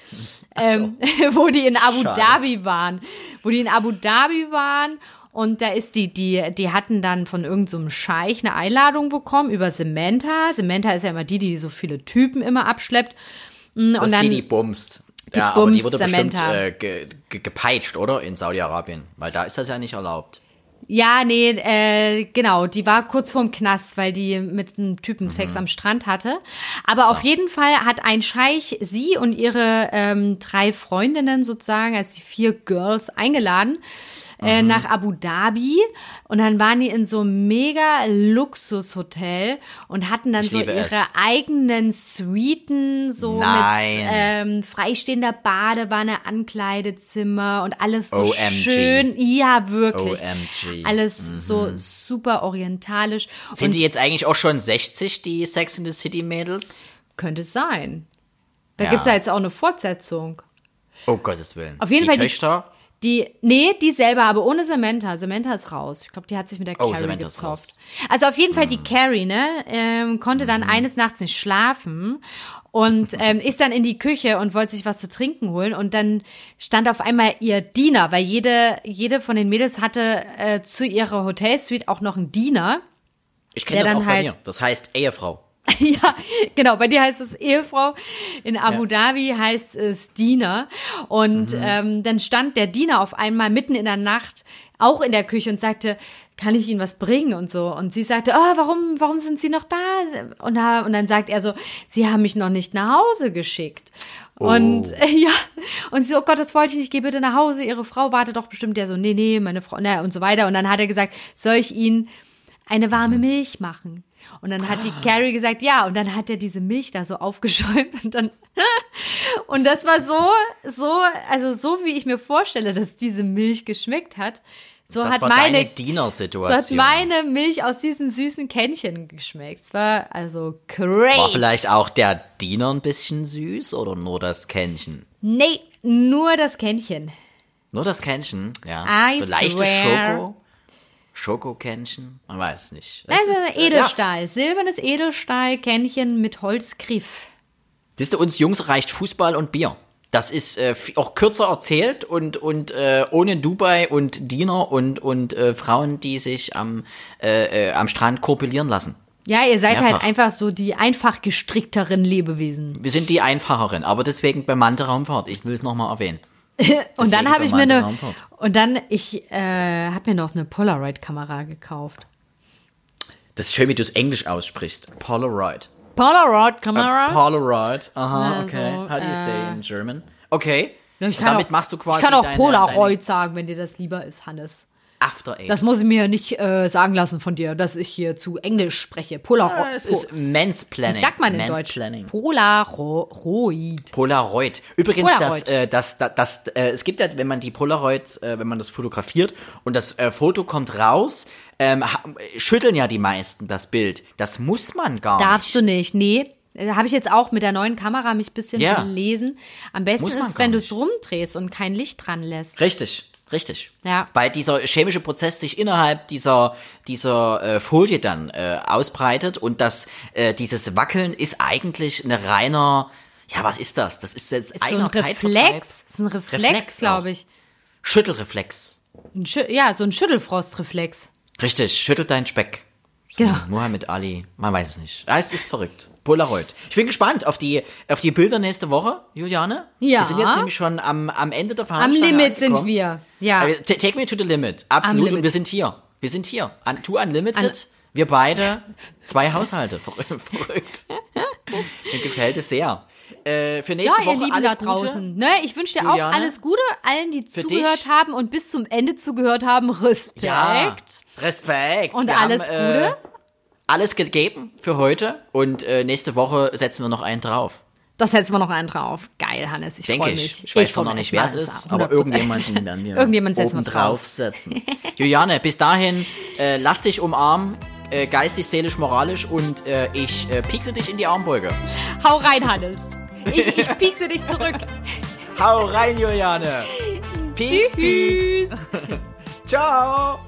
ähm, wo die in Abu Schade. Dhabi waren, wo die in Abu Dhabi waren und da ist die, die, die hatten dann von irgendeinem so Scheich eine Einladung bekommen über Samantha. Samantha ist ja immer die, die so viele Typen immer abschleppt. Mm, Das Und ist dann, die, die bumst. Die ja, aber die bumst wurde bestimmt Samantha. äh, ge, ge, gepeitscht, oder? In Saudi-Arabien. Weil da ist das ja nicht erlaubt. Ja, nee, äh, genau, die war kurz vorm Knast, weil die mit einem Typen Mhm. Sex am Strand hatte. Aber auf jeden Fall hat ein Scheich sie und ihre ähm, drei Freundinnen sozusagen, also die vier Girls, eingeladen äh, nach Abu Dhabi und dann waren die in so einem mega Luxushotel und hatten dann Ich so ihre es. eigenen Suiten, so Nein. mit ähm, freistehender Badewanne, Ankleidezimmer und alles so OMG. schön. Ja, wirklich. OMG. Alles so super orientalisch. Sind und die jetzt eigentlich auch schon 60, die Sex in the City Mädels? könnte es sein. Da Ja. gibt's ja jetzt auch eine Fortsetzung. Oh Gottes Willen. Auf jeden die Fall die- Töchter? Die, nee, die selber, aber ohne Samantha. Samantha ist raus. Ich glaube, die hat sich mit der Oh, Carrie Samantha gezofft. Also auf jeden Fall die Carrie, ne, ähm, konnte dann Mhm. eines Nachts nicht schlafen und ähm, ist dann in die Küche und wollte sich was zu trinken holen und dann stand auf einmal ihr Diener, weil jede, jede von den Mädels hatte äh, zu ihrer Hotelsuite auch noch einen Diener. Ich kenne das dann auch bei halt- mir. Das heißt Ehefrau. ja, genau. Bei dir heißt es Ehefrau. In Abu Dhabi heißt es Diener. Und Mhm. ähm, dann stand der Diener auf einmal mitten in der Nacht auch in der Küche und sagte, kann ich Ihnen was bringen und so. Und sie sagte, oh, warum, warum sind Sie noch da? Und, und dann sagt er so, Sie haben mich noch nicht nach Hause geschickt. Und äh, ja, und sie so, oh Gott, das wollte ich nicht, geh bitte nach Hause. Ihre Frau wartet doch bestimmt. Der so, nee, nee, meine Frau, na, und so weiter. Und dann hat er gesagt, soll ich Ihnen eine warme Milch machen? Und dann hat die Carrie gesagt, ja, und dann hat er diese Milch da so aufgeschäumt und dann, und das war so, so, also so wie ich mir vorstelle, dass diese Milch geschmeckt hat, so Das hat war meine, deine so hat Dienersituation. meine Milch aus diesen süßen Kännchen geschmeckt. Es war also great. War vielleicht auch der Diener ein bisschen süß oder nur das Kännchen? Nee, nur das Kännchen. Nur das Kännchen, ja. I so leichtes swear. Schoko. Schokokännchen? Man weiß es nicht. Es Also ist, äh, Edelstahl, silbernes Edelstahl-Kännchen mit Holzgriff. Wisst ihr, uns Jungs reicht Fußball und Bier. Das ist äh, auch kürzer erzählt und und äh, ohne Dubai und Diener und und äh, Frauen, die sich am äh, äh, am Strand korpulieren lassen. Ja, ihr seid Mehrfach. halt einfach so die einfach gestrickteren Lebewesen. Wir sind die einfacheren, aber deswegen bemannte Raumfahrt. Ich will es nochmal erwähnen. Und dann habe ich mir eine Raumfahrt. und dann ich äh, habe mir noch eine Polaroid-Kamera gekauft. Das ist schön, wie du es Englisch aussprichst. Polaroid. Polaroid-Kamera? Polaroid. Aha, Also, okay. How do you say in German? Okay. Ich kann damit auch, machst du quasi Ich kann auch deine, Polaroid sagen, wenn dir das lieber ist, Hannes. After Eight. Das muss ich mir nicht äh, sagen lassen von dir, dass ich hier zu Englisch spreche. Polaroid. es ist Mansplaining. Wie sagt man in Deutsch? Polaroid. Polaroid. Übrigens, Polaroid. das, äh, das, das, das äh, es gibt ja, wenn man die Polaroids, äh, wenn man das fotografiert und das äh, Foto kommt raus, ähm, schütteln ja die meisten das Bild. Das muss man gar Darfst nicht. du nicht, nee. Da habe ich jetzt auch mit der neuen Kamera mich ein bisschen Ja. gelesen. Am besten ist, gar wenn du es rumdrehst und kein Licht dran lässt. Richtig, richtig. Ja. Weil dieser chemische Prozess sich innerhalb dieser dieser äh, Folie dann äh, ausbreitet und das äh, dieses Wackeln ist eigentlich eine reiner ja, was ist das? Das ist jetzt Ist so ein. Reflex. Das ist ein Reflex, Reflex glaube ich. Schüttelreflex. Ein Schü ja, so ein Schüttelfrostreflex. Richtig, schüttelt deinen Speck. So, Genau. Muhammad Ali, man weiß es nicht. Ah, es ist verrückt. Polaroid. Ich bin gespannt auf die, auf die Bilder nächste Woche, Juliane. Ja. Wir sind jetzt nämlich schon am, am Ende der Am Veranstaltung. Limit sind wir. Ja. Äh, ta- Take me to the limit. Absolut. Limit. Und wir sind hier. Wir sind hier. An, to Unlimited. An- wir beide. Zwei Haushalte. Verrückt. Mir gefällt es sehr. Äh, für Ja, nächste ihr Woche Lieben alles da draußen. Gute. Ne? Ich wünsche dir Juliane, auch alles Gute, allen, die zugehört dich. haben und bis zum Ende zugehört haben. Respekt. Ja. Respekt. Und Wir alles haben, äh, Gute. Alles gegeben für heute und äh, nächste Woche setzen wir noch einen drauf. Das setzen wir noch einen drauf. Geil, Hannes. Ich Denke freue ich. mich. Ich weiß zwar noch nicht, wer es ist, aber 100%. irgendjemanden werden wir Irgendjemand setzen wir drauf. draufsetzen. Juliane, bis dahin, äh, lass dich umarmen, äh, geistig, seelisch, moralisch und äh, ich äh, piekse dich in die Armbeuge. Hau rein, Hannes. Ich, ich piekse dich zurück. Hau rein, Juliane. Pieks, pieks. Tschüss. Ciao.